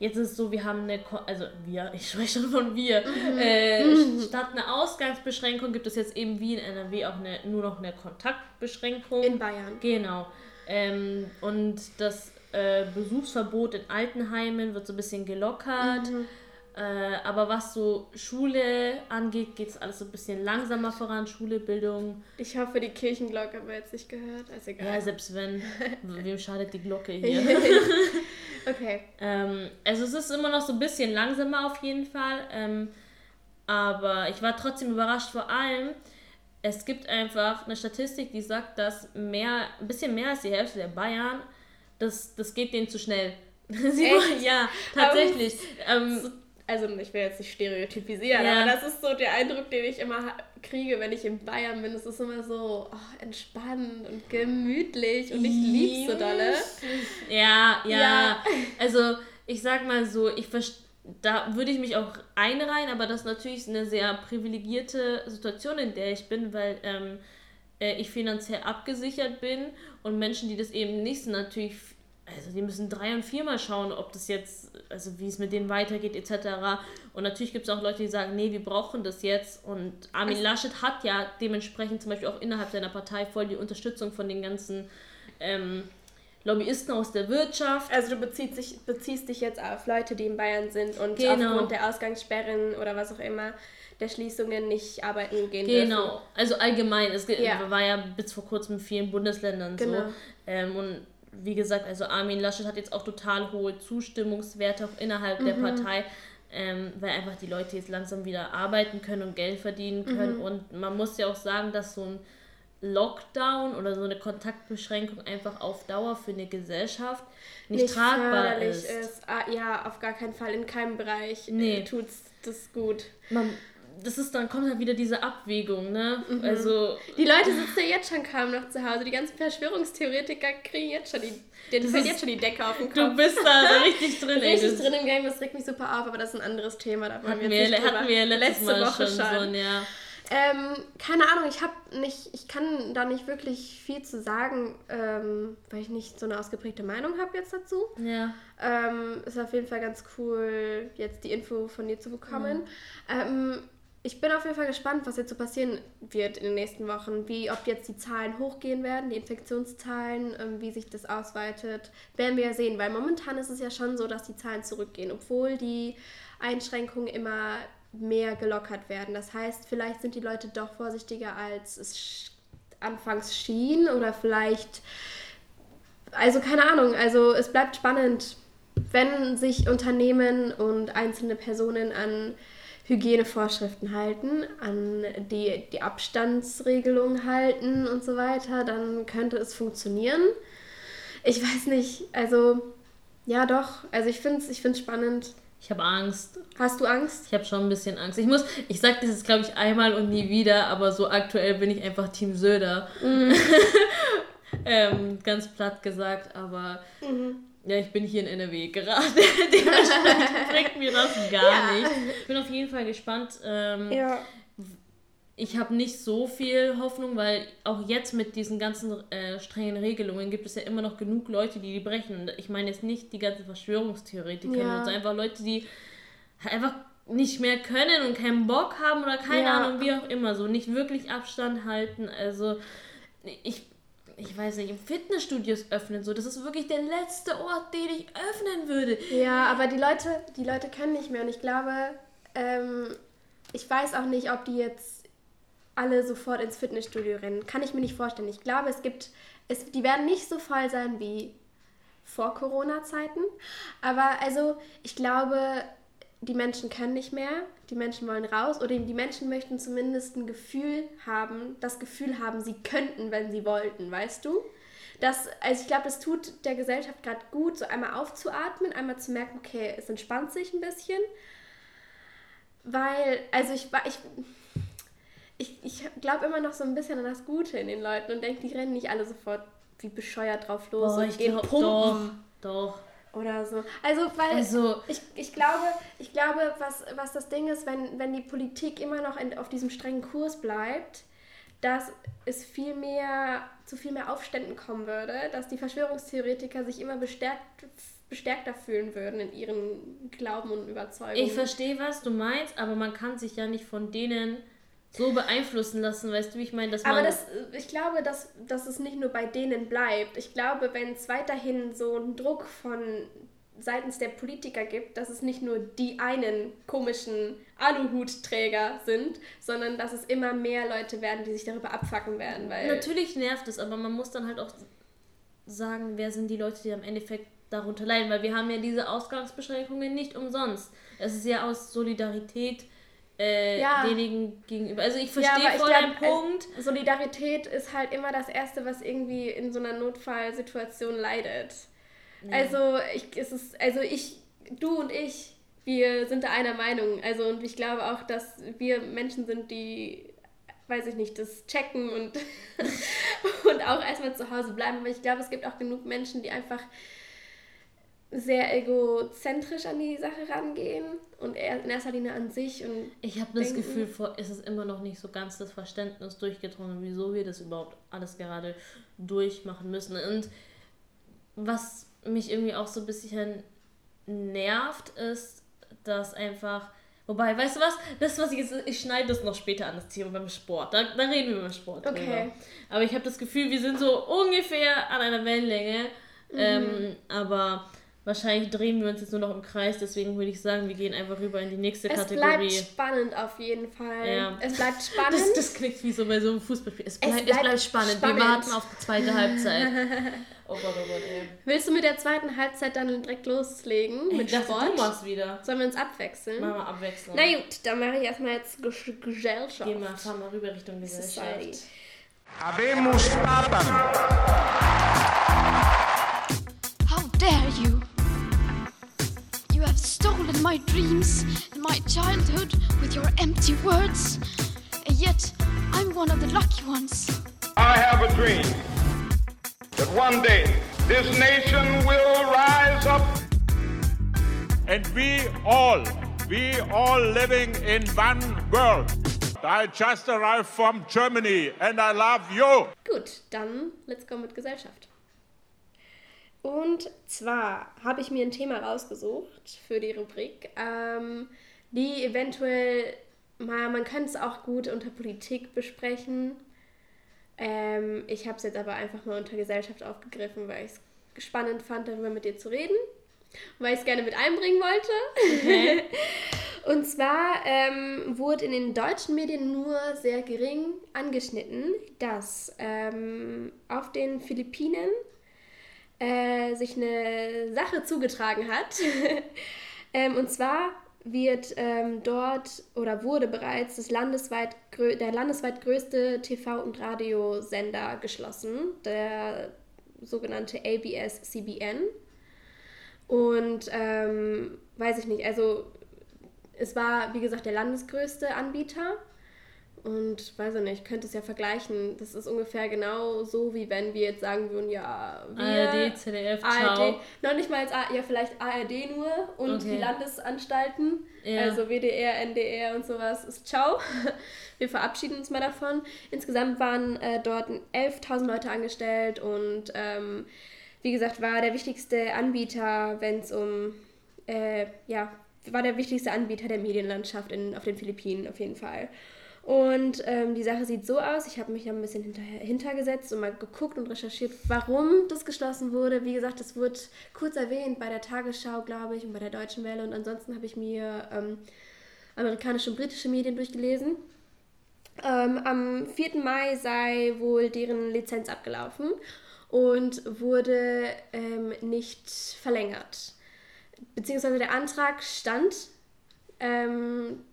jetzt ist es so, wir haben eine, also wir, ich spreche schon von wir, Mhm. äh, statt einer Ausgangsbeschränkung gibt es jetzt eben wie in NRW auch eine, nur noch eine Kontaktbeschränkung. In Bayern. Genau. Ähm, und das äh, Besuchsverbot in Altenheimen wird so ein bisschen gelockert. Mhm. Äh, aber was so Schule angeht, geht es alles so ein bisschen langsamer voran. Schule, Bildung. Ich hoffe, die Kirchenglocke haben wir jetzt nicht gehört. Also egal. Ja, selbst wenn. Wem schadet die Glocke hier? okay. Ähm, also es ist immer noch so ein bisschen langsamer auf jeden Fall. Ähm, aber ich war trotzdem überrascht, vor allem, es gibt einfach eine Statistik, die sagt, dass mehr, ein bisschen mehr als die Hälfte der Bayern, das, das geht denen zu schnell. Sie Echt? wollen- ja, tatsächlich. Ähm, also ich will jetzt nicht stereotypisieren, Ja. aber das ist so der Eindruck, den ich immer kriege, wenn ich in Bayern bin. Es ist immer so oh, entspannt und gemütlich und ich lieb's so dolle. Ja, ja, Ja. Also ich sag mal so, ich verst- da würde ich mich auch einreihen, aber das ist natürlich eine sehr privilegierte Situation, in der ich bin, weil ähm, äh, ich finanziell abgesichert bin und Menschen, die das eben nicht sind, natürlich, also die müssen drei- und viermal schauen, ob das jetzt, also wie es mit denen weitergeht etc. Und natürlich gibt es auch Leute, die sagen, nee, wir brauchen das jetzt und Armin Laschet hat ja dementsprechend zum Beispiel auch innerhalb seiner Partei voll die Unterstützung von den ganzen ähm, Lobbyisten aus der Wirtschaft. Also du beziehst dich, beziehst dich jetzt auf Leute, die in Bayern sind und Genau. aufgrund der Ausgangssperren oder was auch immer der Schließungen nicht arbeiten gehen Genau, dürfen. also allgemein. Es Ja. war ja bis vor kurzem in vielen Bundesländern Genau. so. Ähm, und wie gesagt, also Armin Laschet hat jetzt auch total hohe Zustimmungswerte auch innerhalb der Mhm. Partei, ähm, weil einfach die Leute jetzt langsam wieder arbeiten können und Geld verdienen können. Mhm. Und man muss ja auch sagen, dass so ein Lockdown oder so eine Kontaktbeschränkung einfach auf Dauer für eine Gesellschaft nicht, tragbar förderlich ist. Ah, ja, auf gar keinen Fall. In keinem Bereich Nee. äh, tut's das gut. Man, das ist dann kommt halt wieder diese Abwägung, ne? Mhm. Also Die Leute sitzen ja jetzt schon kaum noch zu Hause. Die ganzen Verschwörungstheoretiker kriegen jetzt schon die, denen fällt ist- jetzt schon die Decke auf den Kopf. Du bist da richtig drin. Richtig drin im Game, das regt mich super auf, aber das ist ein anderes Thema. Da Hatten wir jetzt nicht hatten wir letztes Letzte Mal Woche schon, schon. ja. Ähm, keine Ahnung, ich habe nicht, ich kann da nicht wirklich viel zu sagen, ähm, weil ich nicht so eine ausgeprägte Meinung habe jetzt dazu. Ja. Ähm, ist auf jeden Fall ganz cool, jetzt die Info von dir zu bekommen. Ähm, ich bin auf jeden Fall gespannt, was jetzt so passieren wird in den nächsten Wochen. Wie, ob jetzt die Zahlen hochgehen werden, die Infektionszahlen, ähm, wie sich das ausweitet, werden wir ja sehen. Weil momentan ist es ja schon so, dass die Zahlen zurückgehen, obwohl die Einschränkungen immer mehr gelockert werden. Das heißt, vielleicht sind die Leute doch vorsichtiger, als es anfangs schien oder vielleicht also keine Ahnung, also es bleibt spannend, wenn sich Unternehmen und einzelne Personen an Hygienevorschriften halten, an die, die Abstandsregelung halten und so weiter, dann könnte es funktionieren. Ich weiß nicht, also ja doch, also ich finde es ich find's spannend. Ich habe Angst. Hast du Angst? Ich habe schon ein bisschen Angst. Ich muss, ich sag das jetzt glaube ich einmal und nie wieder, aber so aktuell bin ich einfach Team Söder. Mhm. ähm, ganz platt gesagt, aber Mhm. Ja, ich bin hier in NRW gerade. Dementsprechend bringt mir das gar Ja. nicht. Ich bin auf jeden Fall gespannt. Ähm, Ja. Ich habe nicht so viel Hoffnung, weil auch jetzt mit diesen ganzen äh, strengen Regelungen gibt es ja immer noch genug Leute, die die brechen. Und Ich meine jetzt nicht die ganzen Verschwörungstheoretiker, Ja. sondern einfach Leute, die einfach nicht mehr können und keinen Bock haben oder keine Ja. Ahnung, wie auch immer, so nicht wirklich Abstand halten. Also ich, ich weiß nicht, im Fitnessstudios öffnen, so, das ist wirklich der letzte Ort, den ich öffnen würde. Ja, aber die Leute, die Leute können nicht mehr und ich glaube, ähm, ich weiß auch nicht, ob die jetzt alle sofort ins Fitnessstudio rennen. Kann ich mir nicht vorstellen. Ich glaube, es gibt, es, die werden nicht so voll sein wie vor Corona-Zeiten. Aber also, ich glaube, die Menschen können nicht mehr, die Menschen wollen raus oder die Menschen möchten zumindest ein Gefühl haben, das Gefühl haben, sie könnten, wenn sie wollten, weißt du? Das, also ich glaube, das tut der Gesellschaft gerade gut, so einmal aufzuatmen, einmal zu merken, okay, es entspannt sich ein bisschen. Weil, also ich war, ich, ich, ich glaube immer noch so ein bisschen an das Gute in den Leuten und denke, die rennen nicht alle sofort wie bescheuert drauf los Oh, und ich gehen glaub, pumpen Doch, doch. Oder so. Also, weil Also- ich, ich glaube, ich glaube was, was das Ding ist, wenn, wenn die Politik immer noch in, auf diesem strengen Kurs bleibt, dass es viel mehr zu viel mehr Aufständen kommen würde, dass die Verschwörungstheoretiker sich immer bestärkt bestärkter fühlen würden in ihren Glauben und Überzeugungen. Ich verstehe, was du meinst, aber man kann sich ja nicht von denen so beeinflussen lassen, weißt du, wie ich meine, dass man... Aber das, ich glaube, dass, dass es nicht nur bei denen bleibt. Ich glaube, wenn es weiterhin so einen Druck von seitens der Politiker gibt, dass es nicht nur die einen komischen Aluhutträger sind, sondern dass es immer mehr Leute werden, die sich darüber abfacken werden. Weil Natürlich nervt es, aber man muss dann halt auch sagen, wer sind die Leute, die am Endeffekt darunter leiden, weil wir haben ja diese Ausgangsbeschränkungen nicht umsonst. Es ist ja aus Solidarität äh, Ja. denjenigen gegenüber. Also ich Ja, verstehe ich voll deinen Punkt. äh, Solidarität ist halt immer das Erste, was irgendwie in so einer Notfallsituation leidet. Ja. Also ich, es ist, also ich, du und ich, wir sind da einer Meinung. Also und ich glaube auch, dass wir Menschen sind, die, weiß ich nicht, das checken und, und auch erstmal zu Hause bleiben. Aber ich glaube, es gibt auch genug Menschen, die einfach sehr egozentrisch an die Sache rangehen und in erster Linie an sich und Ich habe das Gefühl, es ist immer noch nicht so ganz das Verständnis durchgedrungen, wieso wir das überhaupt alles gerade durchmachen müssen. Und was mich irgendwie auch so ein bisschen nervt, ist, dass einfach. Wobei, weißt du was? Das, was ich jetzt. Ich schneide das noch später an, das Thema beim Sport. Da, da reden wir beim Sport Okay. drüber. Aber ich habe das Gefühl, wir sind so ungefähr an einer Wellenlänge. Mhm. Ähm, aber wahrscheinlich drehen wir uns jetzt nur noch im Kreis. Deswegen würde ich sagen, wir gehen einfach rüber in die nächste Es Kategorie. bleibt spannend auf jeden Fall. Ja. Es bleibt spannend. Das, das klingt wie so bei so einem Fußballspiel. Es, bleib, es, bleibt bleibt, spannend. spannend. Wir warten auf die zweite Halbzeit. Oh Gott, oh Gott, ey. Willst du mit der zweiten Halbzeit dann direkt loslegen Ich mit Sport? du machst wieder. Sollen wir uns abwechseln? Machen wir abwechseln. Na gut, dann mache ich erstmal jetzt Ges Gesellschaft. Geh mal, fahr mal rüber Richtung Gesellschaft. Society. Habemus Papam. How dare you? You have stolen my dreams and my childhood with your empty words. And yet, I'm one of the lucky ones. I have a dream that one day this nation will rise up. And we all, we all living in one world. I just arrived from Germany and I love you. Gut, dann let's go mit Gesellschaft. Und zwar habe ich mir ein Thema rausgesucht für die Rubrik, ähm, die eventuell, mal, man könnte es auch gut unter Politik besprechen. Ähm, ich habe es jetzt aber einfach mal unter Gesellschaft aufgegriffen, weil ich es spannend fand, darüber mit dir zu reden. Weil ich es gerne mit einbringen wollte. Okay. Und zwar ähm, wurde in den deutschen Medien nur sehr gering angeschnitten, dass ähm, auf den Philippinen äh, sich eine Sache zugetragen hat. ähm, und zwar wird ähm, dort oder wurde bereits das landesweit der landesweit größte TV- und Radiosender geschlossen, der sogenannte ABS-CBN. Und ähm, weiß ich nicht, also es war, wie gesagt, der landesgrößte Anbieter. Und weiß ich nicht, könnte es ja vergleichen. Das ist ungefähr genau so, wie wenn wir jetzt sagen würden, ja, wir, ARD, ZDF, ARD, ciao. noch nicht mal als A, ja, vielleicht ARD nur und Okay. die Landesanstalten, Ja. also WDR, NDR und sowas, ist ciao. Wir verabschieden uns mal davon. Insgesamt waren äh, dort 11.000 Leute angestellt und ähm, wie gesagt, war der wichtigste Anbieter, wenn es um, äh, ja, war der wichtigste Anbieter der Medienlandschaft in, auf den Philippinen auf jeden Fall. Und ähm, die Sache sieht so aus, ich habe mich da ein bisschen hinterher, hintergesetzt und mal geguckt und recherchiert, warum das geschlossen wurde. Wie gesagt, das wird kurz erwähnt bei der Tagesschau, glaube ich, und bei der Deutschen Welle. Und ansonsten habe ich mir ähm, amerikanische und britische Medien durchgelesen. Ähm, am 4. Mai sei wohl deren Lizenz abgelaufen und wurde ähm, nicht verlängert. Beziehungsweise der Antrag stand, ähm,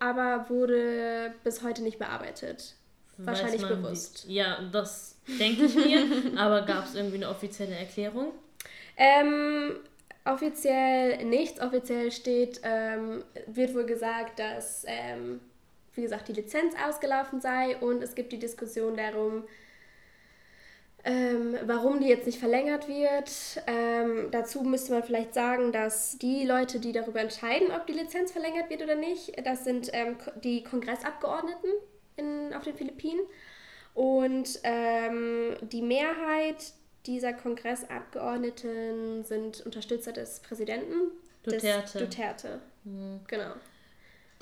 aber wurde bis heute nicht bearbeitet. Wahrscheinlich man, bewusst. Ja, das denke ich mir. aber gab es irgendwie eine offizielle Erklärung? Ähm, offiziell nichts. Offiziell steht, ähm, wird wohl gesagt, dass, ähm, wie gesagt, die Lizenz ausgelaufen sei und es gibt die Diskussion darum, ähm, warum die jetzt nicht verlängert wird. Ähm, dazu müsste man vielleicht sagen, dass die Leute, die darüber entscheiden, ob die Lizenz verlängert wird oder nicht, das sind ähm, die Kongressabgeordneten in, auf den Philippinen. Und ähm, die Mehrheit dieser Kongressabgeordneten sind Unterstützer des Präsidenten. Duterte. Des Duterte. Mhm. Genau.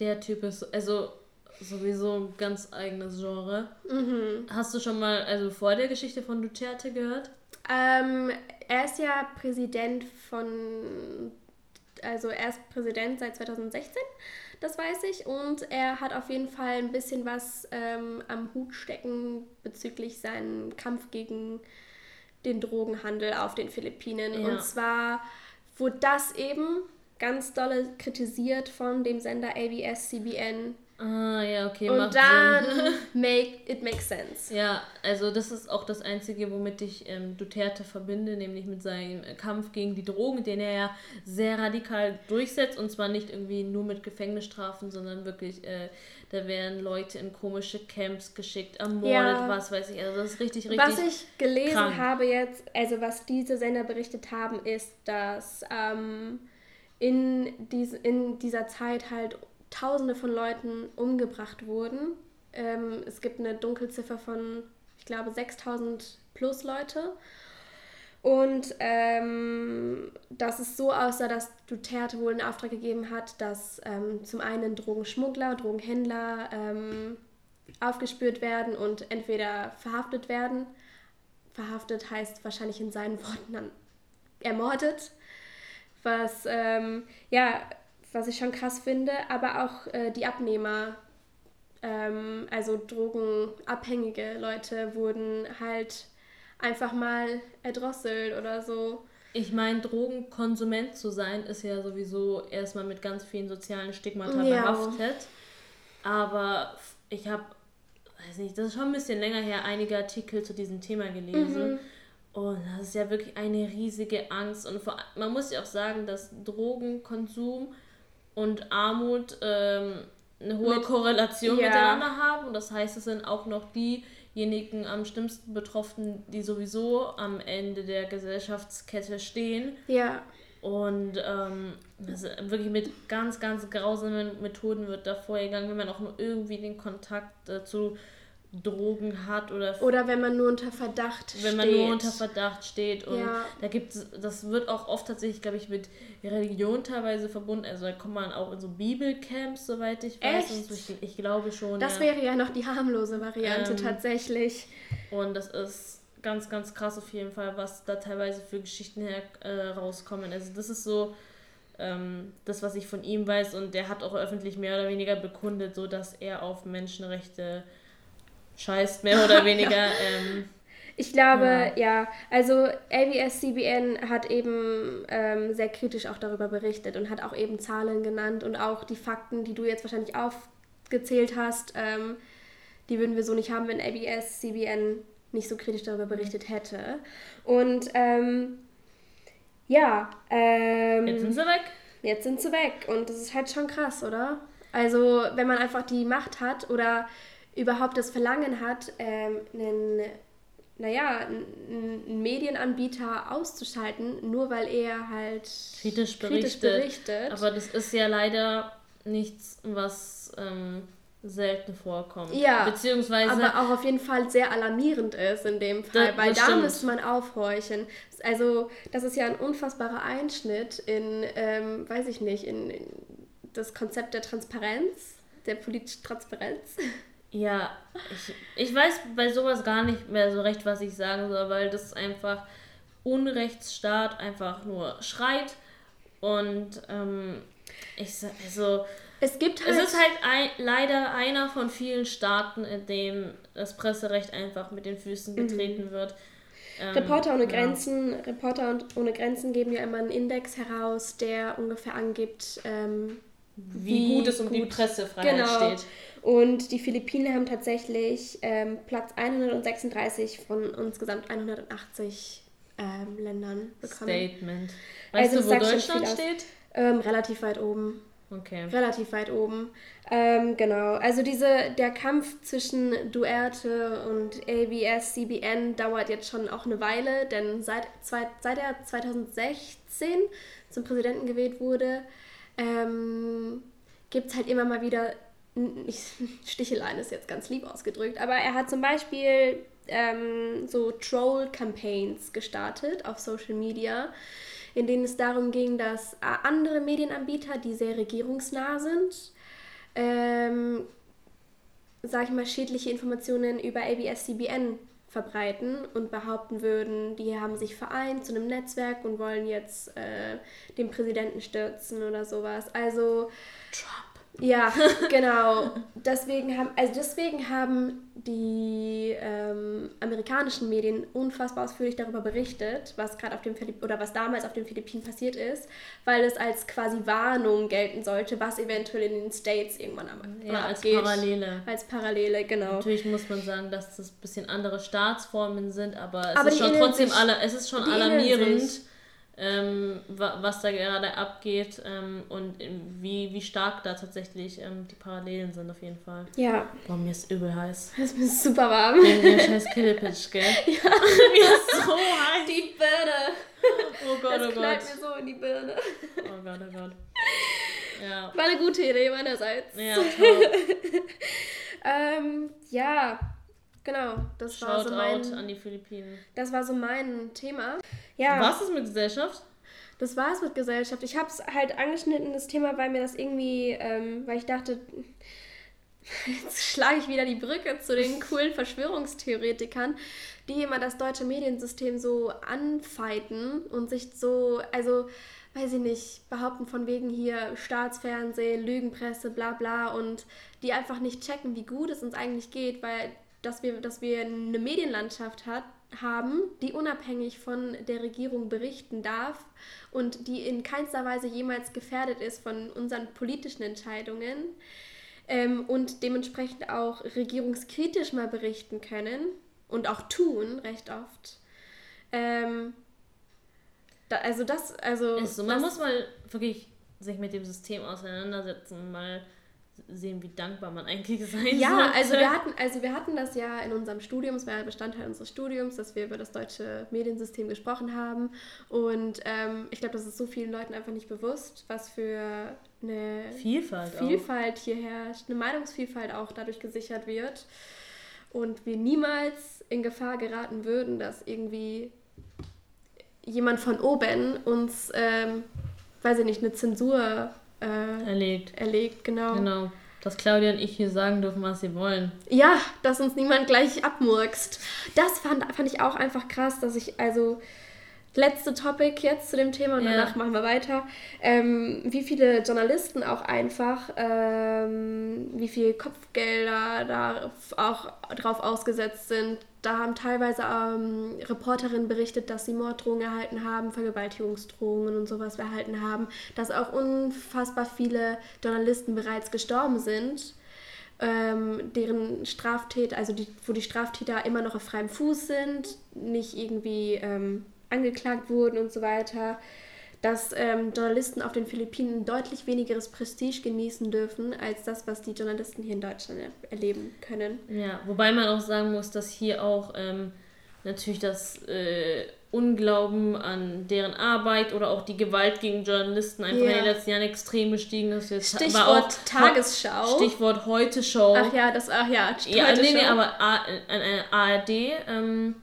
Der Typ ist also sowieso ein ganz eigenes Genre. Mhm. Hast du schon mal, also vor der Geschichte von Duterte gehört? Ähm, er ist ja Präsident von, also er ist Präsident seit 2016, das weiß ich. Und er hat auf jeden Fall ein bisschen was ähm, am Hut stecken bezüglich seinem Kampf gegen den Drogenhandel auf den Philippinen. Ja. Und zwar wurde das eben ganz dolle kritisiert von dem Sender ABS-CBN. Ah, ja, okay, Und macht dann Sinn. make it makes sense. Ja, also das ist auch das Einzige, womit ich ähm, Duterte verbinde, nämlich mit seinem Kampf gegen die Drogen, den er ja sehr radikal durchsetzt und zwar nicht irgendwie nur mit Gefängnisstrafen, sondern wirklich, äh, da werden Leute in komische Camps geschickt, ermordet, Ja. was weiß ich. Also das ist richtig, richtig. Was ich gelesen krank. habe jetzt, also was diese Sender berichtet haben, ist, dass ähm, in, dies, in dieser Zeit halt Tausende von Leuten umgebracht wurden. Ähm, es gibt eine Dunkelziffer von, ich glaube, 6000 plus Leute. Und ähm, dass es so aussah, dass Duterte wohl einen Auftrag gegeben hat, dass ähm, zum einen Drogenschmuggler, Drogenhändler ähm, aufgespürt werden und entweder verhaftet werden. Verhaftet heißt wahrscheinlich in seinen Worten dann ermordet. Was, ähm, ja, was ich schon krass finde, aber auch äh, die Abnehmer, ähm, also drogenabhängige Leute, wurden halt einfach mal erdrosselt oder so. Ich meine, Drogenkonsument zu sein, ist ja sowieso erstmal mit ganz vielen sozialen Stigmata Ja. behaftet. Aber ich habe, weiß nicht, das ist schon ein bisschen länger her, einige Artikel zu diesem Thema gelesen. Mhm. Und das ist ja wirklich eine riesige Angst. Und vor, man muss ja auch sagen, dass Drogenkonsum und Armut ähm, eine hohe Mit- Korrelation ja. miteinander haben. Und das heißt, es sind auch noch diejenigen am schlimmsten betroffen, die sowieso am Ende der Gesellschaftskette stehen. Ja. Und ähm, ist wirklich mit ganz, ganz grausamen Methoden wird da vorgegangen, wenn man auch nur irgendwie den Kontakt äh, zu Drogen hat oder Oder wenn man nur unter Verdacht wenn steht. man nur unter Verdacht steht und Ja. da gibt das wird auch oft tatsächlich, glaube ich, mit Religion teilweise verbunden. Also da kommt man auch in so Bibelcamps, soweit ich weiß. Echt? Und so. ich, ich glaube schon. Das ja. wäre ja noch die harmlose Variante Ähm, tatsächlich. Und das ist ganz, ganz krass auf jeden Fall, was da teilweise für Geschichten her äh, rauskommen. Also das ist so ähm, das, was ich von ihm weiß. Und der hat auch öffentlich mehr oder weniger bekundet, so dass er auf Menschenrechte scheißt, mehr oder weniger. Ja. ähm, Ich glaube, Ja. ja. Also ABS-CBN hat eben ähm, sehr kritisch auch darüber berichtet und hat auch eben Zahlen genannt und auch die Fakten, die du jetzt wahrscheinlich aufgezählt hast, ähm, die würden wir so nicht haben, wenn ABS-CBN nicht so kritisch darüber berichtet hätte. Und ähm, ja, ähm, Jetzt sind sie weg. Jetzt sind sie weg und das ist halt schon krass, oder? Also, wenn man einfach die Macht hat oder überhaupt das Verlangen hat, ähm, einen, naja, einen Medienanbieter auszuschalten, nur weil er halt kritisch kritisch berichtet. berichtet. Aber das ist ja leider nichts, was ähm, selten vorkommt. Ja, Beziehungsweise. aber auch auf jeden Fall sehr alarmierend ist in dem Fall, Da- weil das da stimmt. müsste man aufhorchen. Also das ist ja ein unfassbarer Einschnitt in, ähm, weiß ich nicht, in, in das Konzept der Transparenz, der politischen Transparenz. Ja, ich, ich weiß bei sowas gar nicht mehr so recht, was ich sagen soll, weil das einfach Unrechtsstaat einfach nur schreit und ähm, ich sag, also Es gibt es halt- ist halt ein, leider einer von vielen Staaten, in dem das Presserecht einfach mit den Füßen Mhm. getreten wird. Ähm, Reporter ohne ja. Grenzen, Reporter und ohne Grenzen geben ja immer einen Index heraus, der ungefähr angibt, ähm, Wie gut es um die Pressefreiheit genau. steht. Und die Philippinen haben tatsächlich ähm, Platz 136 von insgesamt 180 ähm, Ländern bekommen. Statement. Weißt Also du, wo Deutschland steht? Ähm, relativ weit oben. Okay. Relativ weit oben. Ähm, genau. Also diese, der Kampf zwischen Duerte und ABS, CBN dauert jetzt schon auch eine Weile, denn seit, zwei, seit er 2016 zum Präsidenten gewählt wurde, ähm, gibt es halt immer mal wieder, Sticheleien ist jetzt ganz lieb ausgedrückt, aber er hat zum Beispiel ähm, so Troll-Campaigns gestartet auf Social Media, in denen es darum ging, dass äh, andere Medienanbieter, die sehr regierungsnah sind, ähm, sag ich mal, schädliche Informationen über ABS-CBN verbreiten und behaupten würden, die haben sich vereint zu einem Netzwerk und wollen jetzt äh, den Präsidenten stürzen oder sowas. Also Trump. Ja, genau. Deswegen haben, also deswegen haben die ähm, amerikanischen Medien unfassbar ausführlich darüber berichtet, was gerade auf dem Philipp oder was damals auf den Philippinen passiert ist, weil es als quasi Warnung gelten sollte, was eventuell in den States irgendwann am Ja, als abgeht. Parallele. Als Parallele, genau. Natürlich muss man sagen, dass das ein bisschen andere Staatsformen sind, aber es Aber ist schon trotzdem sich- es ist schon alarmierend. Ähm, wa- was da gerade abgeht ähm, und wie, wie stark da tatsächlich ähm, die Parallelen sind auf jeden Fall. Ja. Boah, mir ist übel heiß. Es ist super warm. Wegen dem scheiß Killepitch, gell? Ja. mir ist so heiß. Die Birne. Oh Gott, das oh Gott. mir so in die Birne. Oh Gott, oh Gott. Ja. War eine gute Idee meinerseits. Ja, ähm, ja, genau. Das war so mein, Shoutout an die Philippinen. das war so mein Thema. Ja. Was ist mit Gesellschaft? Das war es mit Gesellschaft. Ich habe es halt angeschnitten, das Thema, weil mir das irgendwie, ähm, weil ich dachte, jetzt schlage ich wieder die Brücke zu den coolen Verschwörungstheoretikern, die immer das deutsche Mediensystem so anfeiten und sich so, also, weiß ich nicht, behaupten von wegen hier Staatsfernsehen, Lügenpresse, bla bla und die einfach nicht checken, wie gut es uns eigentlich geht, weil dass wir, dass wir eine Medienlandschaft hat, haben, die unabhängig von der Regierung berichten darf und die in keinster Weise jemals gefährdet ist von unseren politischen Entscheidungen ähm, und dementsprechend auch regierungskritisch mal berichten können und auch tun, recht oft. Ähm, da, also das, also... Ist so, man das, muss mal wirklich sich mit dem System auseinandersetzen mal sehen, wie dankbar man eigentlich sein Ja, sollte. also wir, hatten, also wir hatten das ja in unserem Studium, es war ja Bestandteil unseres Studiums, dass wir über das deutsche Mediensystem gesprochen haben. Und ähm, ich glaube, das ist so vielen Leuten einfach nicht bewusst, was für eine Vielfalt auch. Vielfalt hier herrscht, eine Meinungsvielfalt auch dadurch gesichert wird. Und wir niemals in Gefahr geraten würden, dass irgendwie jemand von oben uns, ähm, weiß ich nicht, eine Zensur äh, erlegt. erlegt, genau. Genau. Dass Claudia und ich hier sagen dürfen, was sie wollen. Ja, dass uns niemand gleich abmurkst. Das fand, fand ich auch einfach krass, dass ich, also, letzte Topic jetzt zu dem Thema und Ja. danach machen wir weiter. Ähm, wie viele Journalisten auch einfach, ähm, wie viel Kopfgelder da auch drauf ausgesetzt sind. Da haben teilweise ähm, Reporterinnen berichtet, dass sie Morddrohungen erhalten haben, Vergewaltigungsdrohungen und sowas erhalten haben, dass auch unfassbar viele Journalisten bereits gestorben sind ähm, deren Straftäter, also die, wo die Straftäter immer noch auf freiem Fuß sind, nicht irgendwie ähm, angeklagt wurden und so weiter, dass ähm, Journalisten auf den Philippinen deutlich wenigeres Prestige genießen dürfen als das, was die Journalisten hier in Deutschland er erleben können. Ja, wobei man auch sagen muss, dass hier auch ähm, natürlich das äh, Unglauben an deren Arbeit oder auch die Gewalt gegen Journalisten einfach Ja. in den letzten Jahren extrem gestiegen ist. Jetzt Stichwort auch Tagesschau. Stichwort Heute-Show. Ach ja, das, ach ja, Ja, nee, nee, aber A- ein ein ARD ähm,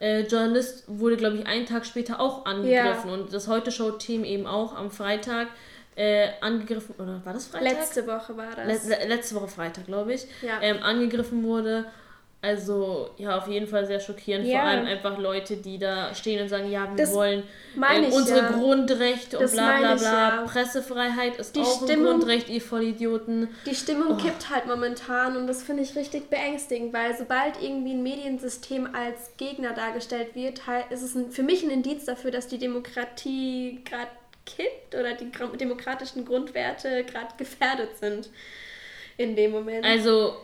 äh, Journalist wurde, glaube ich, einen Tag später auch angegriffen und das Heute-Show-Team eben auch am Freitag äh, angegriffen, oder war das Freitag? Letzte Woche war das. Le letzte Woche Freitag, glaube ich, Ja. ähm, angegriffen wurde. Also ja, auf jeden Fall sehr schockierend. Ja. Vor allem einfach Leute, die da stehen und sagen, ja, wir Das wollen ich unsere ja. Grundrechte und Das bla bla bla. ja. Pressefreiheit ist Die auch Stimmung- ein Grundrecht, ihr Vollidioten. Die Stimmung Oh. kippt halt momentan und das finde ich richtig beängstigend, weil sobald irgendwie ein Mediensystem als Gegner dargestellt wird, ist es ein, für mich ein Indiz dafür, dass die Demokratie gerade kippt oder die demokratischen Grundwerte gerade gefährdet sind in dem Moment. Also,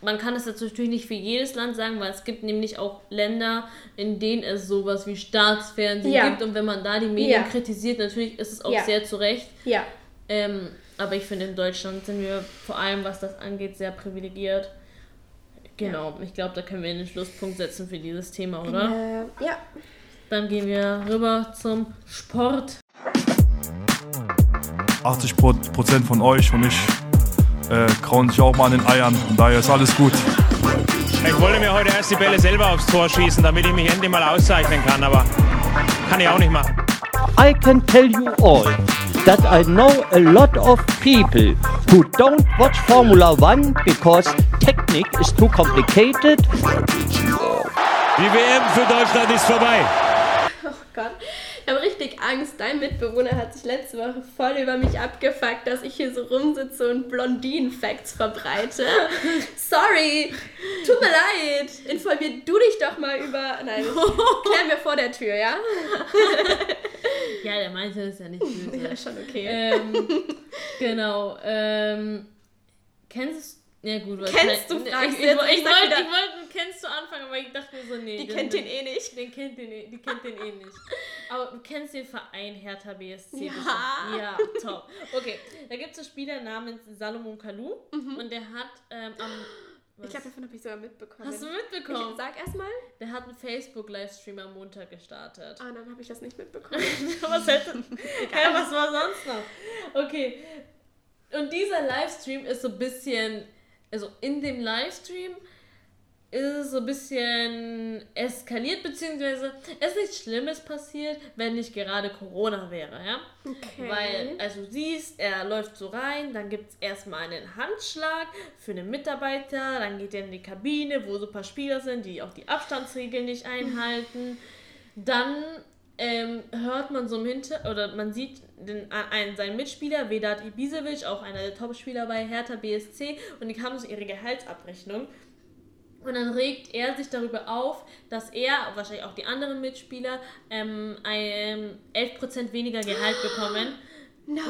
man kann es jetzt natürlich nicht für jedes Land sagen, weil es gibt nämlich auch Länder, in denen es sowas wie Staatsfernsehen Ja. gibt. Und wenn man da die Medien Ja. kritisiert, natürlich ist es auch Ja. sehr zu Recht. Ja. Ähm, aber ich finde, in Deutschland sind wir vor allem, was das angeht, sehr privilegiert. Genau, ich glaube, da können wir einen Schlusspunkt setzen für dieses Thema, oder? Äh, ja. Dann gehen wir rüber zum Sport. 80 Prozent von euch und ich äh, krauen sich auch mal an den Eiern. Von daher ist alles gut. Ich wollte mir heute erst die Bälle selber aufs Tor schießen, damit ich mich endlich mal auszeichnen kann, aber kann ich auch nicht machen. I can tell you all that I know a lot of people who don't watch Formula One because technique is too complicated. Die WM für Deutschland ist vorbei. Oh Gott. Ich habe richtig Angst. Dein Mitbewohner hat sich letzte Woche voll über mich abgefuckt, dass ich hier so rumsitze und Blondinen-Facts verbreite. Sorry. Tut mir leid. Informier du dich doch mal über. Nein, klären wir vor der Tür, ja? Ja, der meinte es ja nicht böse. Ja, schon okay. Ähm, genau. Ähm, kennst du. Ja, gut, was Kennst du, ich, fragst ich, du jetzt. ich, Ich ich wollte, ich wollte, kennst du anfangen, aber ich dachte mir so, nee. Die den- kennt den eh nicht. Den kennt den, eh- die kennt den eh nicht. Aber du kennst den Verein Hertha BSC. Ja. bestimmt. Ja, top. Okay, da gibt es einen Spieler namens Salomon Kalou und der hat ähm, am. Mhm. Ich glaube, davon habe ich sogar mitbekommen. Hast du mitbekommen? Ich, sag erstmal. Der hat einen Facebook-Livestream am Montag gestartet. Ah, dann habe ich das nicht mitbekommen. was hätte. Hä, was war sonst noch? Okay. Und dieser Livestream ist so ein bisschen. Also in dem Livestream ist es so ein bisschen eskaliert, beziehungsweise es ist nichts Schlimmes passiert, wenn nicht gerade Corona wäre, ja? Okay. Weil, also du siehst, er läuft so rein, dann gibt es erstmal einen Handschlag für einen Mitarbeiter, dann geht er in die Kabine, wo so ein paar Spieler sind, die auch die Abstandsregeln nicht einhalten. Dann ähm, hört man so im Hinter oder man sieht den, einen, seinen Mitspieler, Vedat Ibisevic, auch einer der Topspieler bei Hertha BSC, und die haben so ihre Gehaltsabrechnung. Und dann regt er sich darüber auf, dass er, wahrscheinlich auch die anderen Mitspieler, ähm, ein, 11% weniger Gehalt bekommen. No.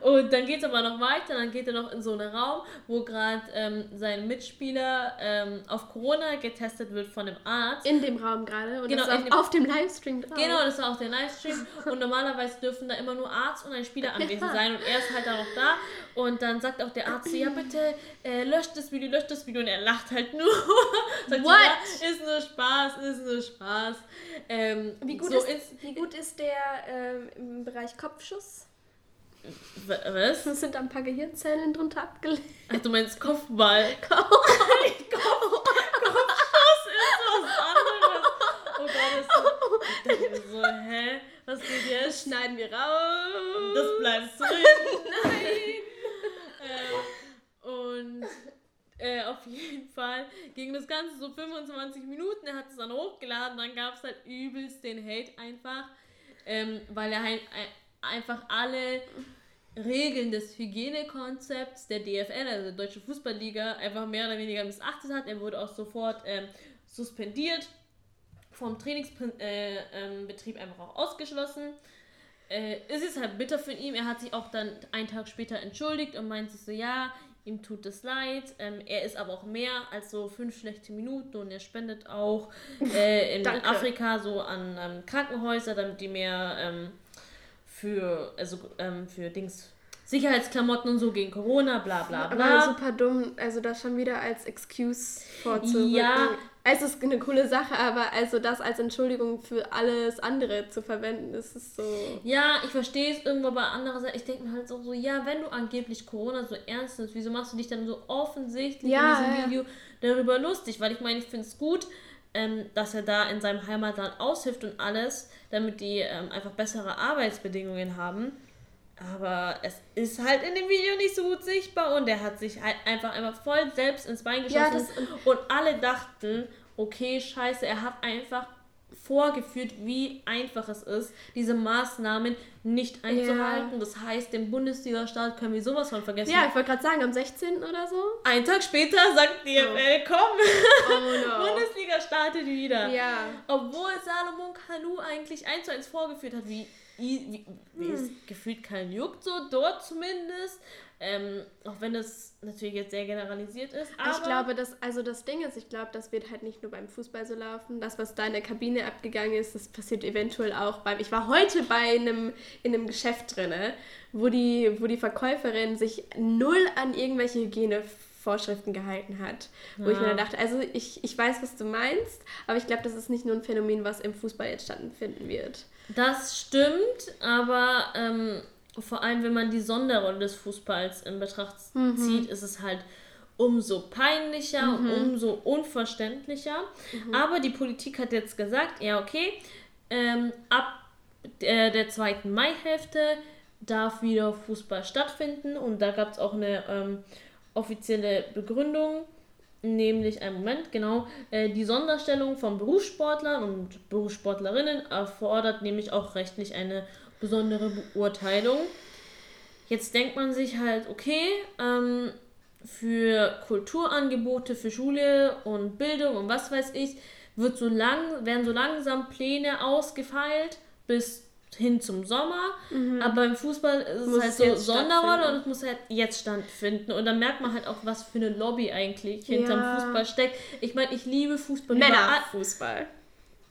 Und dann geht es aber noch weiter, dann geht er noch in so einen Raum, wo gerade ähm, sein Mitspieler ähm, auf Corona getestet wird von einem Arzt. In dem Raum gerade. Genau, in dem- auf, auf dem Livestream drauf. Genau, das war auch der Livestream. Und normalerweise dürfen da immer nur Arzt und ein Spieler anwesend sein. Und er ist halt da noch da. Und dann sagt auch der Arzt, so, ja bitte, äh, löscht das Video, löscht das Video. Und er lacht halt nur. sagt so, What? ja, ist nur Spaß, ist nur Spaß. Ähm, Wie gut, so ist, wie gut ist der ähm, im Bereich Kopfschuss? Was? Es sind ein paar Gehirnzellen drunter abgelegt. Ach, du meinst Kopfball. Kopfschuss ist was anderes. Oh Gott, das ist mir so, hä? Was geht jetzt? Schneiden wir raus. Das bleibt drin. Nein. Äh, und äh, auf jeden Fall ging das Ganze so 25 Minuten. Er hat es dann hochgeladen. Dann gab es halt übelst den Hate einfach. Ähm, weil er halt ein- einfach alle Regeln des Hygienekonzepts der DFL, also der Deutsche Fußballliga, einfach mehr oder weniger missachtet hat. Er wurde auch sofort ähm, suspendiert, vom Trainingsbetrieb äh, ähm, einfach auch ausgeschlossen. Äh, es ist halt bitter für ihn. Er hat sich auch dann einen Tag später entschuldigt und meint sich so, ja, ihm tut es leid. Ähm, er ist aber auch mehr als so fünf schlechte Minuten und er spendet auch äh, in Danke. Afrika so an ähm, Krankenhäuser, damit die mehr ähm, für, also, ähm, für Dings, Sicherheitsklamotten und so gegen Corona, bla bla bla. Aber super dumm, also das schon wieder als Excuse vorzurücken. Ja. Es ist eine coole Sache, aber also das als Entschuldigung für alles andere zu verwenden, ist es so. Ja, ich verstehe es irgendwo, aber andererseits, ich denke mir halt so, so, ja, wenn du angeblich Corona so ernst nimmst, wieso machst du dich dann so offensichtlich Ja, in diesem ja. Video darüber lustig? Weil ich meine, ich finde es gut, ähm, dass er da in seinem Heimatland aushilft und alles, damit die ähm, einfach bessere Arbeitsbedingungen haben. Aber es ist halt in dem Video nicht so gut sichtbar und er hat sich halt einfach einmal voll selbst ins Bein Ja, geschossen. und alle dachten, okay, scheiße, er hat einfach vorgeführt, wie einfach es ist, diese Maßnahmen nicht einzuhalten. Das heißt, den Bundesliga-Start können wir sowas von vergessen. Ja, ich wollte gerade sagen, am 16. oder so. Ein Tag später sagt die DFL, komm, Oh no. Bundesliga startet wieder. Ja. Obwohl Salomon Kalou eigentlich 1 zu 1 vorgeführt hat, wie, wie, wie Hm. es gefühlt keinen juckt, so dort zumindest. Ähm, auch wenn das natürlich jetzt sehr generalisiert ist. Aber ich glaube, dass, also das Ding ist, ich glaube, das wird halt nicht nur beim Fußball so laufen. Das, was da in der Kabine abgegangen ist, das passiert eventuell auch beim. Ich war heute bei einem, in einem Geschäft drinne, wo die, wo die Verkäuferin sich null an irgendwelche Hygienevorschriften gehalten hat. Wo ich mir Ja. dann dachte, also ich, ich weiß, was du meinst, aber ich glaube, das ist nicht nur ein Phänomen, was im Fußball jetzt stattfinden wird. Das stimmt, aber ähm, vor allem, wenn man die Sonderrolle des Fußballs in Betracht Mhm. zieht, ist es halt umso peinlicher Mhm. und umso unverständlicher. Mhm. Aber die Politik hat jetzt gesagt, ja okay, ähm, ab der, der zweiten Maihälfte darf wieder Fußball stattfinden und da gab es auch eine ähm, offizielle Begründung, nämlich einen Moment, genau, äh, die Sonderstellung von Berufssportlern und Berufssportlerinnen erfordert nämlich auch rechtlich eine besondere Beurteilung. Jetzt denkt man sich halt, okay, ähm, für Kulturangebote, für Schule und Bildung und was weiß ich, wird so lang, werden so langsam Pläne ausgefeilt bis hin zum Sommer. Aber beim Fußball ist Muss es halt es so jetzt Sonderrolle und es muss halt jetzt stattfinden. Und dann merkt man halt auch, was für eine Lobby eigentlich hinterm Ja. Fußball steckt. Ich meine, ich liebe Fußball. Männerfußball.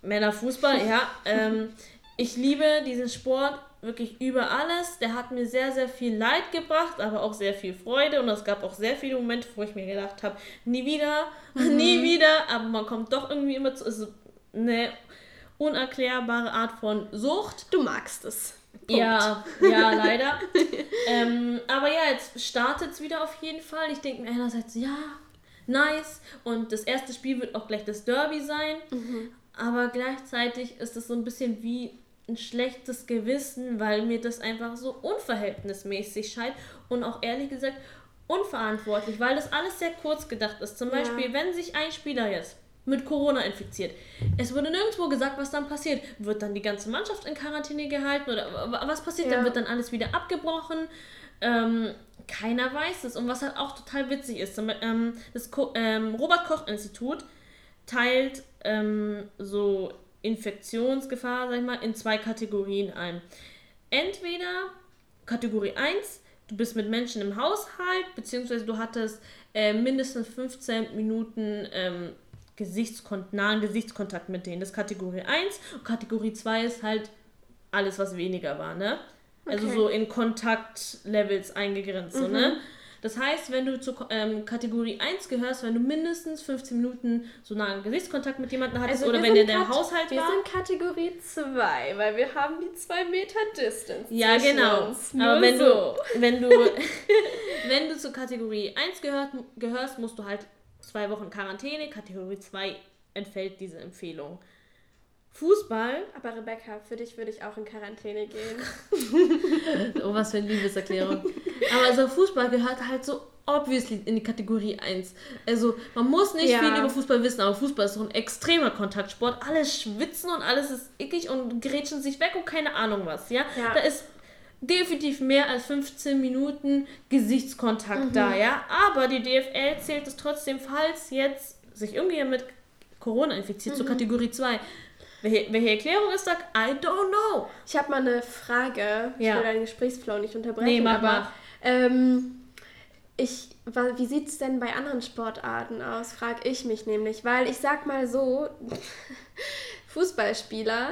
Männerfußball, ja. Ähm, ich liebe diesen Sport wirklich über alles. Der hat mir sehr, sehr viel Leid gebracht, aber auch sehr viel Freude. Und es gab auch sehr viele Momente, wo ich mir gedacht habe, nie wieder, Mhm. nie wieder. Aber man kommt doch irgendwie immer zu. Es ist eine unerklärbare Art von Sucht. Du magst es. Punkt. Ja, ja, leider. ähm, aber ja, jetzt startet es wieder auf jeden Fall. Ich denke mir einerseits, ja, nice. Und das erste Spiel wird auch gleich das Derby sein. Aber gleichzeitig ist es so ein bisschen wie ein schlechtes Gewissen, weil mir das einfach so unverhältnismäßig scheint und auch ehrlich gesagt unverantwortlich, weil das alles sehr kurz gedacht ist. Zum Ja. Beispiel, wenn sich ein Spieler jetzt mit Corona infiziert. Es wurde nirgendwo gesagt, was dann passiert. Wird dann die ganze Mannschaft in Quarantäne gehalten oder was passiert? Ja. Dann wird dann alles wieder abgebrochen. Ähm, keiner weiß es. Und was halt auch total witzig ist, ähm, das Ko ähm, Robert Koch Institut teilt ähm, so Infektionsgefahr, sag ich mal, in zwei Kategorien ein. Entweder Kategorie 1, du bist mit Menschen im Haushalt, beziehungsweise du hattest äh, mindestens 15 Minuten ähm, Gesichtskon nahen Gesichtskontakt mit denen. Das ist Kategorie 1. Und Kategorie 2 ist halt alles, was weniger war, ne? Also Okay. so in Kontaktlevels eingegrenzt, so, Mhm. ne? Das heißt, wenn du zur ähm, Kategorie 1 gehörst, wenn du mindestens 15 Minuten so nahen Gesichtskontakt mit jemandem hattest oder wir wenn der in deinem Haushalt wir war. sind Kategorie 2, weil wir haben die 2 Meter Distance. Ja, genau. Uns. Aber wenn so. du, wenn du, wenn du zur Kategorie 1 gehört, gehörst, musst du halt zwei Wochen Quarantäne. Kategorie 2 entfällt diese Empfehlung. Fußball. Aber Rebecca, für dich würde ich auch in Quarantäne gehen. Oh, was für eine Liebeserklärung. Aber also Fußball gehört halt so obviously in die Kategorie 1. Also man muss nicht Ja. viel über Fußball wissen, aber Fußball ist so ein extremer Kontaktsport. Alle schwitzen und alles ist ickig und grätschen sich weg und keine Ahnung was, ja? Ja. Da ist definitiv mehr als 15 Minuten Gesichtskontakt Mhm. da, ja? Aber die DFL zählt es trotzdem, falls jetzt sich irgendjemand mit Corona infiziert, zur Mhm. Kategorie 2. Welche, welche Erklärung ist da? I don't know. Ich habe mal eine Frage. Ich Ja. will deinen Gesprächsflow nicht unterbrechen. Nee, mach aber mal. Ähm, ich, wie sieht es denn bei anderen Sportarten aus, frage ich mich nämlich. Weil ich sag mal so, Fußballspieler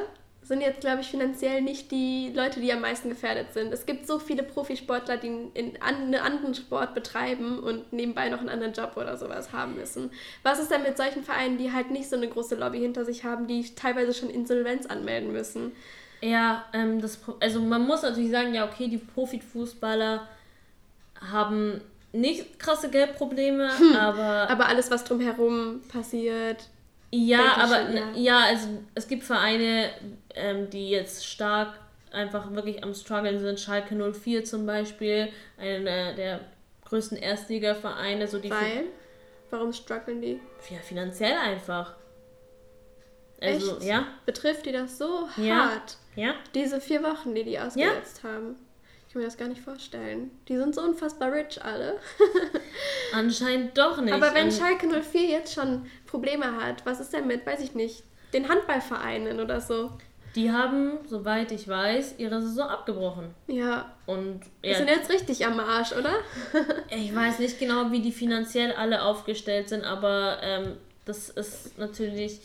sind jetzt, glaube ich, finanziell nicht die Leute, die am meisten gefährdet sind. Es gibt so viele Profisportler, die in an, einen anderen Sport betreiben und nebenbei noch einen anderen Job oder sowas haben müssen. Was ist denn mit solchen Vereinen, die halt nicht so eine große Lobby hinter sich haben, die teilweise schon Insolvenz anmelden müssen? Ja, ähm, das, also man muss natürlich sagen, ja, okay, die Profifußballer haben nicht krasse Geldprobleme, Hm, aber. Aber alles, was drumherum passiert. Ja, aber ja. ja, also es gibt Vereine, ähm, die jetzt stark einfach wirklich am struggeln sind. Schalke 04 zum Beispiel, einer der größten Erstliga-Vereine, so die Weil? Warum strugglen die? ja, finanziell einfach. Also, Echt? ja. Betrifft die das so Ja. hart? Ja. Diese vier Wochen, die die ausgesetzt haben. Ich kann mir das gar nicht vorstellen. Die sind so unfassbar rich alle. Anscheinend doch nicht. Aber wenn Und- Schalke 04 jetzt schon Probleme hat, was ist denn mit, weiß ich nicht, den Handballvereinen oder so? Die haben, soweit ich weiß, ihre Saison abgebrochen. Ja. Und Die ja, sind jetzt richtig am Arsch, oder? ich weiß nicht genau, wie die finanziell alle aufgestellt sind, aber ähm, das ist natürlich.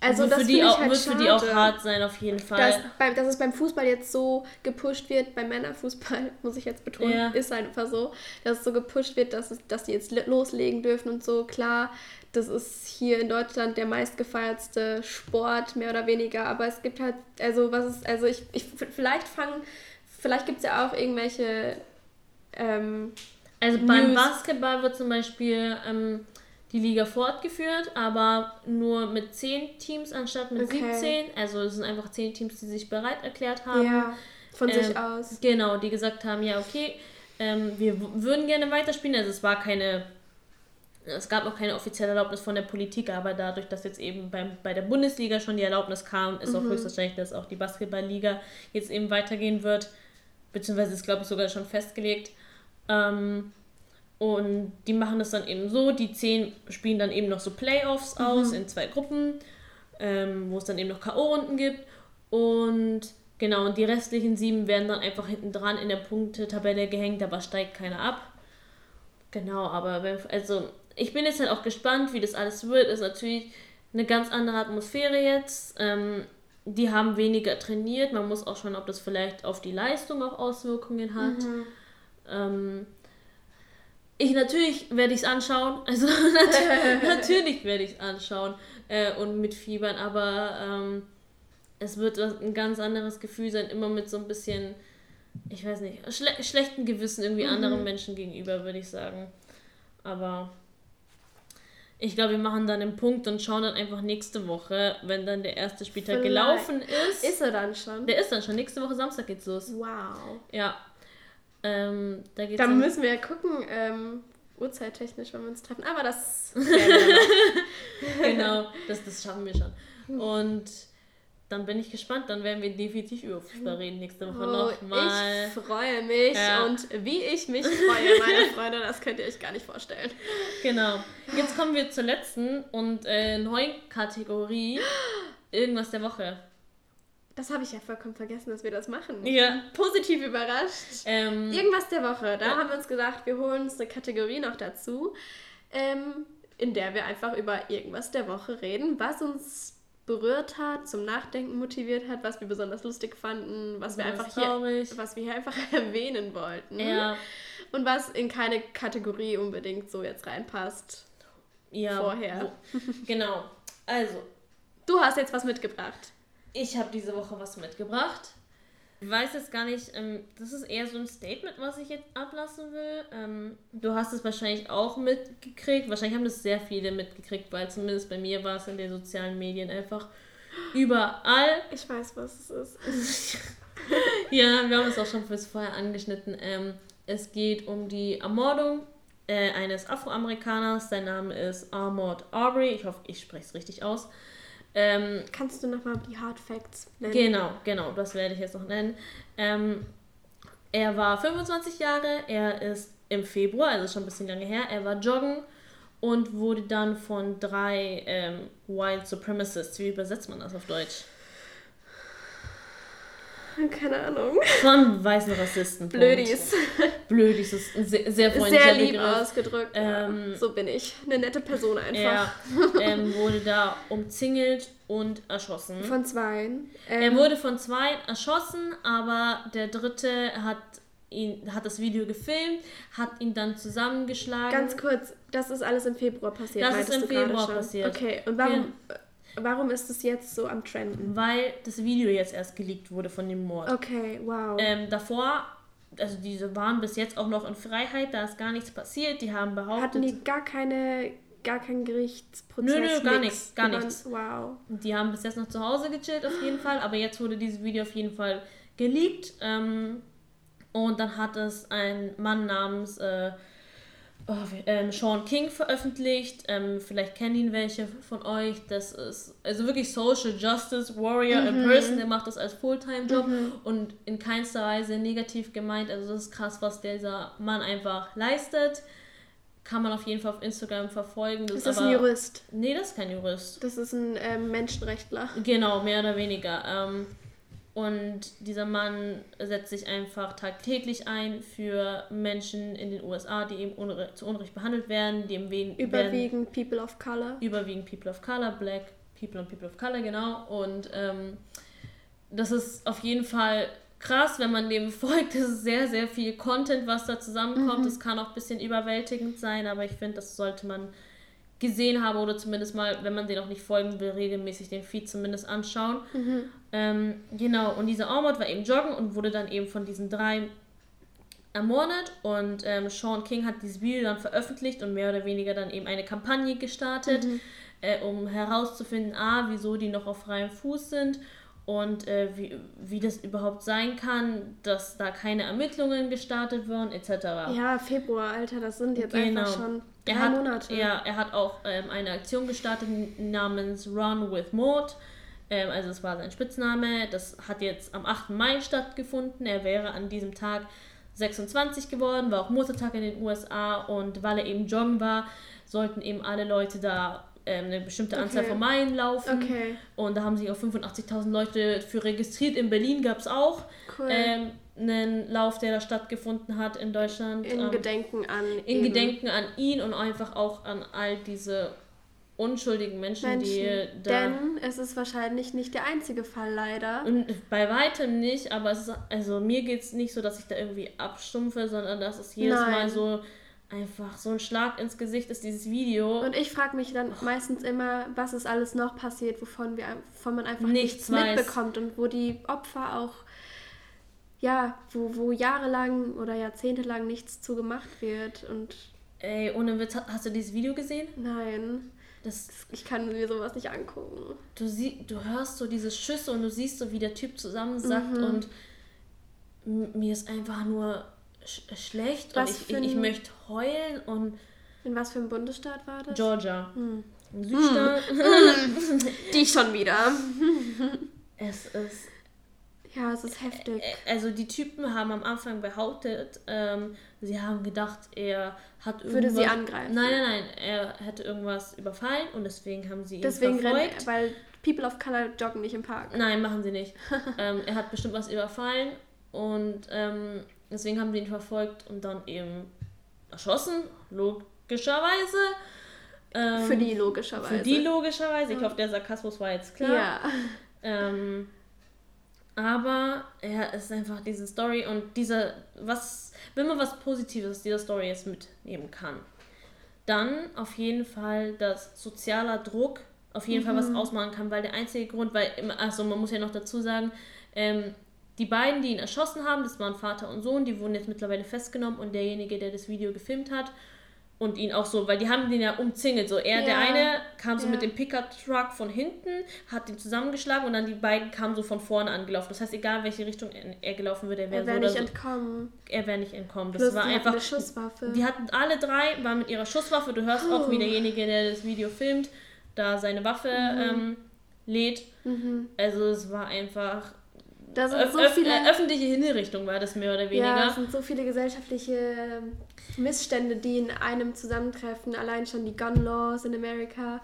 Also wird das für die finde ich auch, halt wird für die auch schade. hart sein, auf jeden Fall. Dass, beim, dass es beim Fußball jetzt so gepusht wird, beim Männerfußball, muss ich jetzt betonen, Ja. ist halt einfach so, dass es so gepusht wird, dass, es, dass die jetzt loslegen dürfen und so. Klar, das ist hier in Deutschland der meistgefeiertste Sport, mehr oder weniger, aber es gibt halt, also was ist, also ich, ich vielleicht fangen, vielleicht gibt es ja auch irgendwelche ähm, Also beim. Basketball wird zum Beispiel ähm, die Liga fortgeführt, aber nur mit 10 Teams anstatt mit Okay. 17. Also es sind einfach 10 Teams, die sich bereit erklärt haben. Ja, von sich Ähm, aus. Genau, die gesagt haben, ja, okay, ähm, wir würden gerne weiterspielen. Also es war keine, es gab auch keine offizielle Erlaubnis von der Politik, aber dadurch, dass jetzt eben beim, bei der Bundesliga schon die Erlaubnis kam, ist auch Mhm. höchstwahrscheinlich, dass auch die Basketballliga jetzt eben weitergehen wird. Beziehungsweise ist, glaube ich, sogar schon festgelegt. Ähm, und die machen das dann eben so, die zehn spielen dann eben noch so Playoffs Mhm. aus in zwei Gruppen, ähm, wo es dann eben noch K.O.-Runden gibt. Und genau, und die restlichen sieben werden dann einfach hinten dran in der Punktetabelle gehängt, aber steigt keiner ab. Genau, aber wenn, also ich bin jetzt halt auch gespannt, wie das alles wird. Ist natürlich eine ganz andere Atmosphäre jetzt. Ähm, die haben weniger trainiert. Man muss auch schauen, ob das vielleicht auf die Leistung auch Auswirkungen hat. Mhm. Ähm, ich natürlich werde ich es anschauen. Also nat natürlich werde ich es anschauen äh, und mitfiebern, aber ähm, es wird ein ganz anderes Gefühl sein, immer mit so ein bisschen, ich weiß nicht, schle schlechten Gewissen irgendwie Mhm. anderen Menschen gegenüber, würde ich sagen. Aber ich glaube, wir machen dann einen Punkt und schauen dann einfach nächste Woche, wenn dann der erste Spieltag Vielleicht. gelaufen ist. Ist er dann schon? Der ist dann schon. Nächste Woche Samstag geht's los. Wow. Ja. Ähm, da geht's Dann müssen wir ja gucken, ähm, uhrzeittechnisch, wenn wir uns treffen. Aber das genau, das, das schaffen wir schon. Und dann bin ich gespannt. Dann werden wir definitiv über Fußball reden nächste Woche Oh, nochmal. ich freue mich Ja. und wie ich mich freue, meine Freunde, das könnt ihr euch gar nicht vorstellen. Genau. Jetzt kommen wir zur letzten und äh, neuen Kategorie. Irgendwas der Woche. Das habe ich ja vollkommen vergessen, dass wir das machen. Ja. Positiv überrascht. Ähm, Irgendwas der Woche. Da Ja. haben wir uns gesagt, wir holen uns eine Kategorie noch dazu, ähm, in der wir einfach über irgendwas der Woche reden, was uns berührt hat, zum Nachdenken motiviert hat, was wir besonders lustig fanden, was wir einfach hier, was wir hier einfach erwähnen wollten. Ja. Und was in keine Kategorie unbedingt so jetzt reinpasst. ja, Vorher. wo- genau. Also, Du hast jetzt was mitgebracht. Ich habe diese Woche was mitgebracht. Ich weiß jetzt gar nicht, ähm, das ist eher so ein Statement, was ich jetzt ablassen will. Ähm, du hast es wahrscheinlich auch mitgekriegt. Wahrscheinlich haben das sehr viele mitgekriegt, weil zumindest bei mir war es in den sozialen Medien einfach überall. Ich weiß, was es ist. Ja, wir haben es auch schon fürs vorher angeschnitten. Ähm, es geht um die Ermordung äh, eines Afroamerikaners. Sein Name ist Armand Arbery. Ich hoffe, ich spreche es richtig aus. Ähm, Kannst du nochmal die Hard Facts nennen? Genau, genau, das werde ich jetzt noch nennen. Ähm, er war 25 Jahre, er ist im Februar, also schon ein bisschen lange her, er war joggen und wurde dann von drei ähm, White Supremacists, wie übersetzt man das auf Deutsch? Keine Ahnung. Von weißen Rassisten. Blödis. Blödis ist ein sehr, sehr freundlicher Sehr lieb Begriff. ausgedrückt. Ähm, ja. So bin ich. Eine nette Person einfach. Er ähm, wurde da umzingelt und erschossen. Von zweien. er Ähm, wurde von zwei erschossen, aber der dritte hat ihn hat das Video gefilmt, hat ihn dann zusammengeschlagen. Ganz kurz, das ist alles im Februar passiert. Das ist im Februar passiert. Okay, und warum, warum ist es jetzt so am Trenden? Weil das Video jetzt erst geleakt wurde von dem Mord. Okay, wow. Ähm, davor, also diese waren bis jetzt auch noch in Freiheit, da ist gar nichts passiert. Die haben behauptet. Hatten die gar keine, gar keinen Gerichtsprozess? Nö, nö, gar nichts, gar nichts. Wow. Die haben bis jetzt noch zu Hause gechillt auf jeden Fall, aber jetzt wurde dieses Video auf jeden Fall geleakt. Ähm, und dann hat es ein Mann namens äh, oh, ähm, Sean King veröffentlicht. Ähm, vielleicht kennen ihn welche von euch. Das ist also wirklich Social Justice Warrior in Mhm. Person. Der macht das als Fulltime-Job Mhm. und in keinster Weise negativ gemeint. Also das ist krass, was dieser Mann einfach leistet. Kann man auf jeden Fall auf Instagram verfolgen. Ist ist das aber- ein Jurist? Nee, das ist kein Jurist. Das ist ein ähm, Menschenrechtler. Genau, mehr oder weniger. Ähm, und dieser Mann setzt sich einfach tagtäglich ein für Menschen in den USA, die eben unre zu Unrecht behandelt werden, die eben wen- werden Überwiegend People of Color. überwiegend People of Color, Black People und People of Color, genau. Und ähm, das ist auf jeden Fall krass, wenn man dem folgt. Das ist sehr, sehr viel Content, was da zusammenkommt. Mhm. Das kann auch ein bisschen überwältigend sein, aber ich finde, das sollte man gesehen haben oder zumindest mal, wenn man den auch nicht folgen will, regelmäßig den Feed zumindest anschauen. Mhm. Ähm, genau, und dieser Ormond war eben joggen und wurde dann eben von diesen drei ermordet und ähm, Sean King hat dieses Video dann veröffentlicht und mehr oder weniger dann eben eine Kampagne gestartet, Mhm. äh, um herauszufinden, a, wieso die noch auf freiem Fuß sind und äh, wie, wie das überhaupt sein kann, dass da keine Ermittlungen gestartet wurden, etc. Ja, Februar, Alter, das sind jetzt einfach schon drei hat, Monate. Ja, er hat auch ähm, eine Aktion gestartet namens Run with Maud. Ähm, also das war sein Spitzname. Das hat jetzt am 8. Mai stattgefunden. Er wäre an diesem Tag 26 geworden, war auch Muttertag in den USA und weil er eben joggen war, sollten eben alle Leute da ähm, eine bestimmte Anzahl Okay. von Meilen laufen. Okay. Und da haben sich auch 85.000 Leute für registriert. In Berlin gab es auch Cool. ähm, einen Lauf, der da stattgefunden hat in Deutschland. In ähm, Gedenken an in eben Gedenken an ihn und einfach auch an all diese unschuldigen Menschen, die Menschen. da. Denn es ist wahrscheinlich nicht der einzige Fall, leider. Und bei weitem nicht, aber es ist, also mir geht es nicht so, dass ich da irgendwie abstumpfe, sondern dass es jedes Nein. Mal so einfach so ein Schlag ins Gesicht ist, dieses Video. Und ich frage mich dann meistens immer, was ist alles noch passiert, wovon, wir, wovon man einfach Nichts nichts, mitbekommt und wo die Opfer auch, ja, wo, wo jahrelang oder jahrzehntelang nichts zu gemacht wird. Und Ey, ohne Witz, ha- hast du dieses Video gesehen? nein, Das, ich kann mir sowas nicht angucken. du, sie, du hörst so diese Schüsse und du siehst so, wie der Typ zusammensackt Mhm. und mir ist einfach nur sch schlecht Was und ich, ich, ich möchte heulen und In was für einem Bundesstaat war das? Georgia. Hm. Südstaat. Die schon wieder. es ist Ja, es ist heftig. also die Typen haben am Anfang behauptet, ähm, sie haben gedacht, er hat irgendwas... Würde sie angreifen. Nein, nein, nein, er hätte irgendwas überfallen und deswegen haben sie ihn Deswegen verfolgt. rennen, weil People of Color joggen nicht im Park. Nein, machen sie nicht. ähm, er hat bestimmt was überfallen und ähm, deswegen haben sie ihn verfolgt und dann eben erschossen, logischerweise. Ähm, Für die logischerweise. Für die logischerweise. Ich hoffe, der Sarkasmus war jetzt klar. Ja. Ähm, aber ja, es ist einfach diese Story und dieser, was, wenn man was Positives aus dieser Story jetzt mitnehmen kann, dann auf jeden Fall, dass sozialer Druck auf jeden Fall was Mhm. ausmachen kann, weil der einzige Grund, weil, also man muss ja noch dazu sagen, ähm, die beiden, die ihn erschossen haben, das waren Vater und Sohn, die wurden jetzt mittlerweile festgenommen und derjenige, der das Video gefilmt hat und ihn auch so, weil die haben den ja umzingelt, so er, der Ja. eine kam so Ja. mit dem Pickup-Truck von hinten, hat ihn zusammengeschlagen und dann die beiden kamen so von vorne angelaufen. Das heißt, egal welche Richtung er gelaufen würde, er wäre Er so nicht so, entkommen. er wäre nicht entkommen. Das Plus, war die einfach. eine Schusswaffe. Die hatten alle drei, waren mit ihrer Schusswaffe. Du hörst auch, wie Oh. derjenige, der das Video filmt, da seine Waffe Mhm. ähm, lädt. Mhm. Also es war einfach. Da sind so öf- viele- äh, öffentliche Hinrichtung war das mehr oder weniger. Ja, es sind so viele gesellschaftliche ähm, Missstände, die in einem zusammentreffen. Allein schon die Gun Laws in Amerika.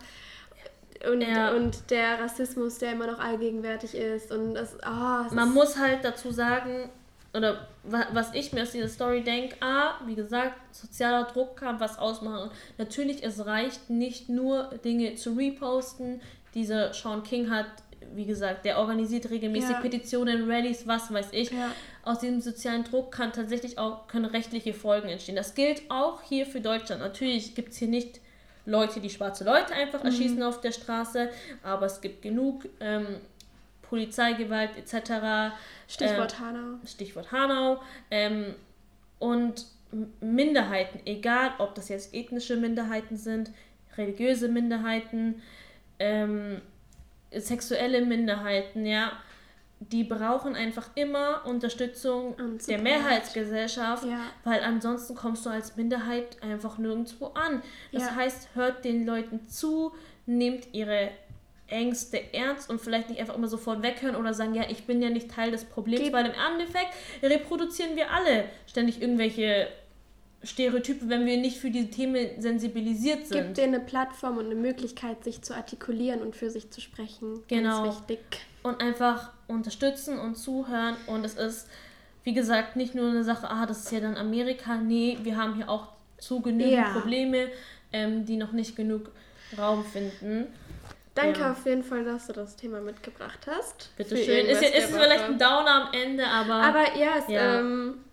Und, Ja. und der Rassismus, der immer noch allgegenwärtig ist. Und das, ah, es Man muss halt dazu sagen, oder wa- was ich mir aus dieser Story denke, A, wie gesagt, sozialer Druck kann was ausmachen. Und natürlich, es reicht nicht nur Dinge zu reposten. Dieser Sean King hat, wie gesagt, der organisiert regelmäßig Ja. Petitionen, Rallyes, was weiß ich. Ja. Aus diesem sozialen Druck kann tatsächlich auch können rechtliche Folgen entstehen. Das gilt auch hier für Deutschland. Natürlich gibt es hier nicht Leute, die schwarze Leute einfach Mhm. erschießen auf der Straße, aber es gibt genug ähm, Polizeigewalt etc. Stichwort äh, Hanau. Stichwort Hanau. Ähm, und Minderheiten, egal ob das jetzt ethnische Minderheiten sind, religiöse Minderheiten, ähm, sexuelle Minderheiten, ja, die brauchen einfach immer Unterstützung der. Mehrheitsgesellschaft, Ja. weil ansonsten kommst du als Minderheit einfach nirgendwo an. Das Ja. heißt, hört den Leuten zu, nehmt ihre Ängste ernst und vielleicht nicht einfach immer sofort weghören oder sagen, ja, ich bin ja nicht Teil des Problems, Gib- weil im Endeffekt reproduzieren wir alle ständig irgendwelche Stereotype, wenn wir nicht für diese Themen sensibilisiert Gibt sind. dir eine Plattform und eine Möglichkeit, sich zu artikulieren und für sich zu sprechen. Genau. Ganz wichtig. Und einfach unterstützen und zuhören. Und es ist, wie gesagt, nicht nur eine Sache, ah, das ist ja dann Amerika. Nee, wir haben hier auch zu genügend Ja. Probleme, ähm, die noch nicht genug Raum finden. Danke Ja. auf jeden Fall, dass du das Thema mitgebracht hast. Bitte schön. Ist, ist vielleicht ein Downer am Ende, aber. Aber ja, es Ja. Ähm,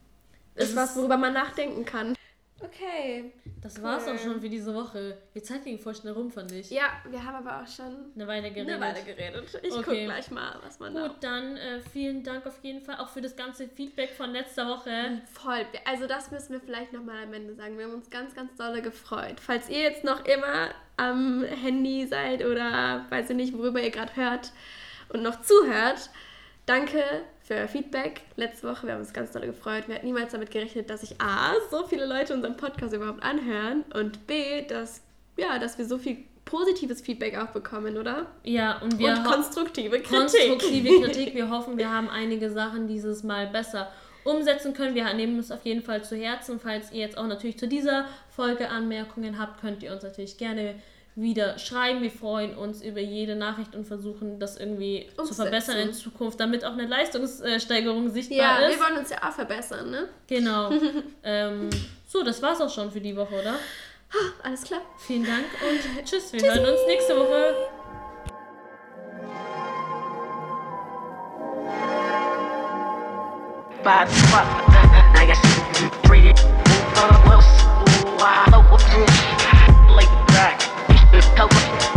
Es ist was, ist- worüber man nachdenken kann. Okay. Das war's Cool. auch schon für diese Woche. Die Zeit ging voll schnell rum, fand ich. Ja, wir haben aber auch schon Eine Weile geredet. eine Weile geredet. Ich guck gleich mal, was man da Gut, dann äh, vielen Dank auf jeden Fall auch für das ganze Feedback von letzter Woche. Voll. Also das müssen wir vielleicht nochmal am Ende sagen. Wir haben uns ganz, ganz dolle gefreut. Falls ihr jetzt noch immer am Handy seid oder weiß ich nicht, worüber ihr gerade hört und noch zuhört, danke für euer Feedback. Letzte Woche, wir haben uns ganz dolle gefreut. Wir hatten niemals damit gerechnet, dass sich A, so viele Leute unseren Podcast überhaupt anhören und B, dass, ja, dass wir so viel positives Feedback auch bekommen, oder? Ja, und wir Und konstruktive Kritik. Konstruktive Kritik. Wir hoffen, wir haben einige Sachen dieses Mal besser umsetzen können. Wir nehmen es auf jeden Fall zu Herzen. Falls ihr jetzt auch natürlich zu dieser Folge Anmerkungen habt, könnt ihr uns natürlich gerne wieder schreiben. Wir freuen uns über jede Nachricht und versuchen, das irgendwie Umsetzen. zu verbessern in Zukunft, damit auch eine Leistungssteigerung sichtbar ja, ist. Ja, wir wollen uns ja auch verbessern, ne? Genau. ähm, so, das war's auch schon für die Woche, oder? Alles klar. Vielen Dank und tschüss. Wir Tschüssi. hören uns nächste Woche. bad fuck. Nigga, read it. Ooh, I coke.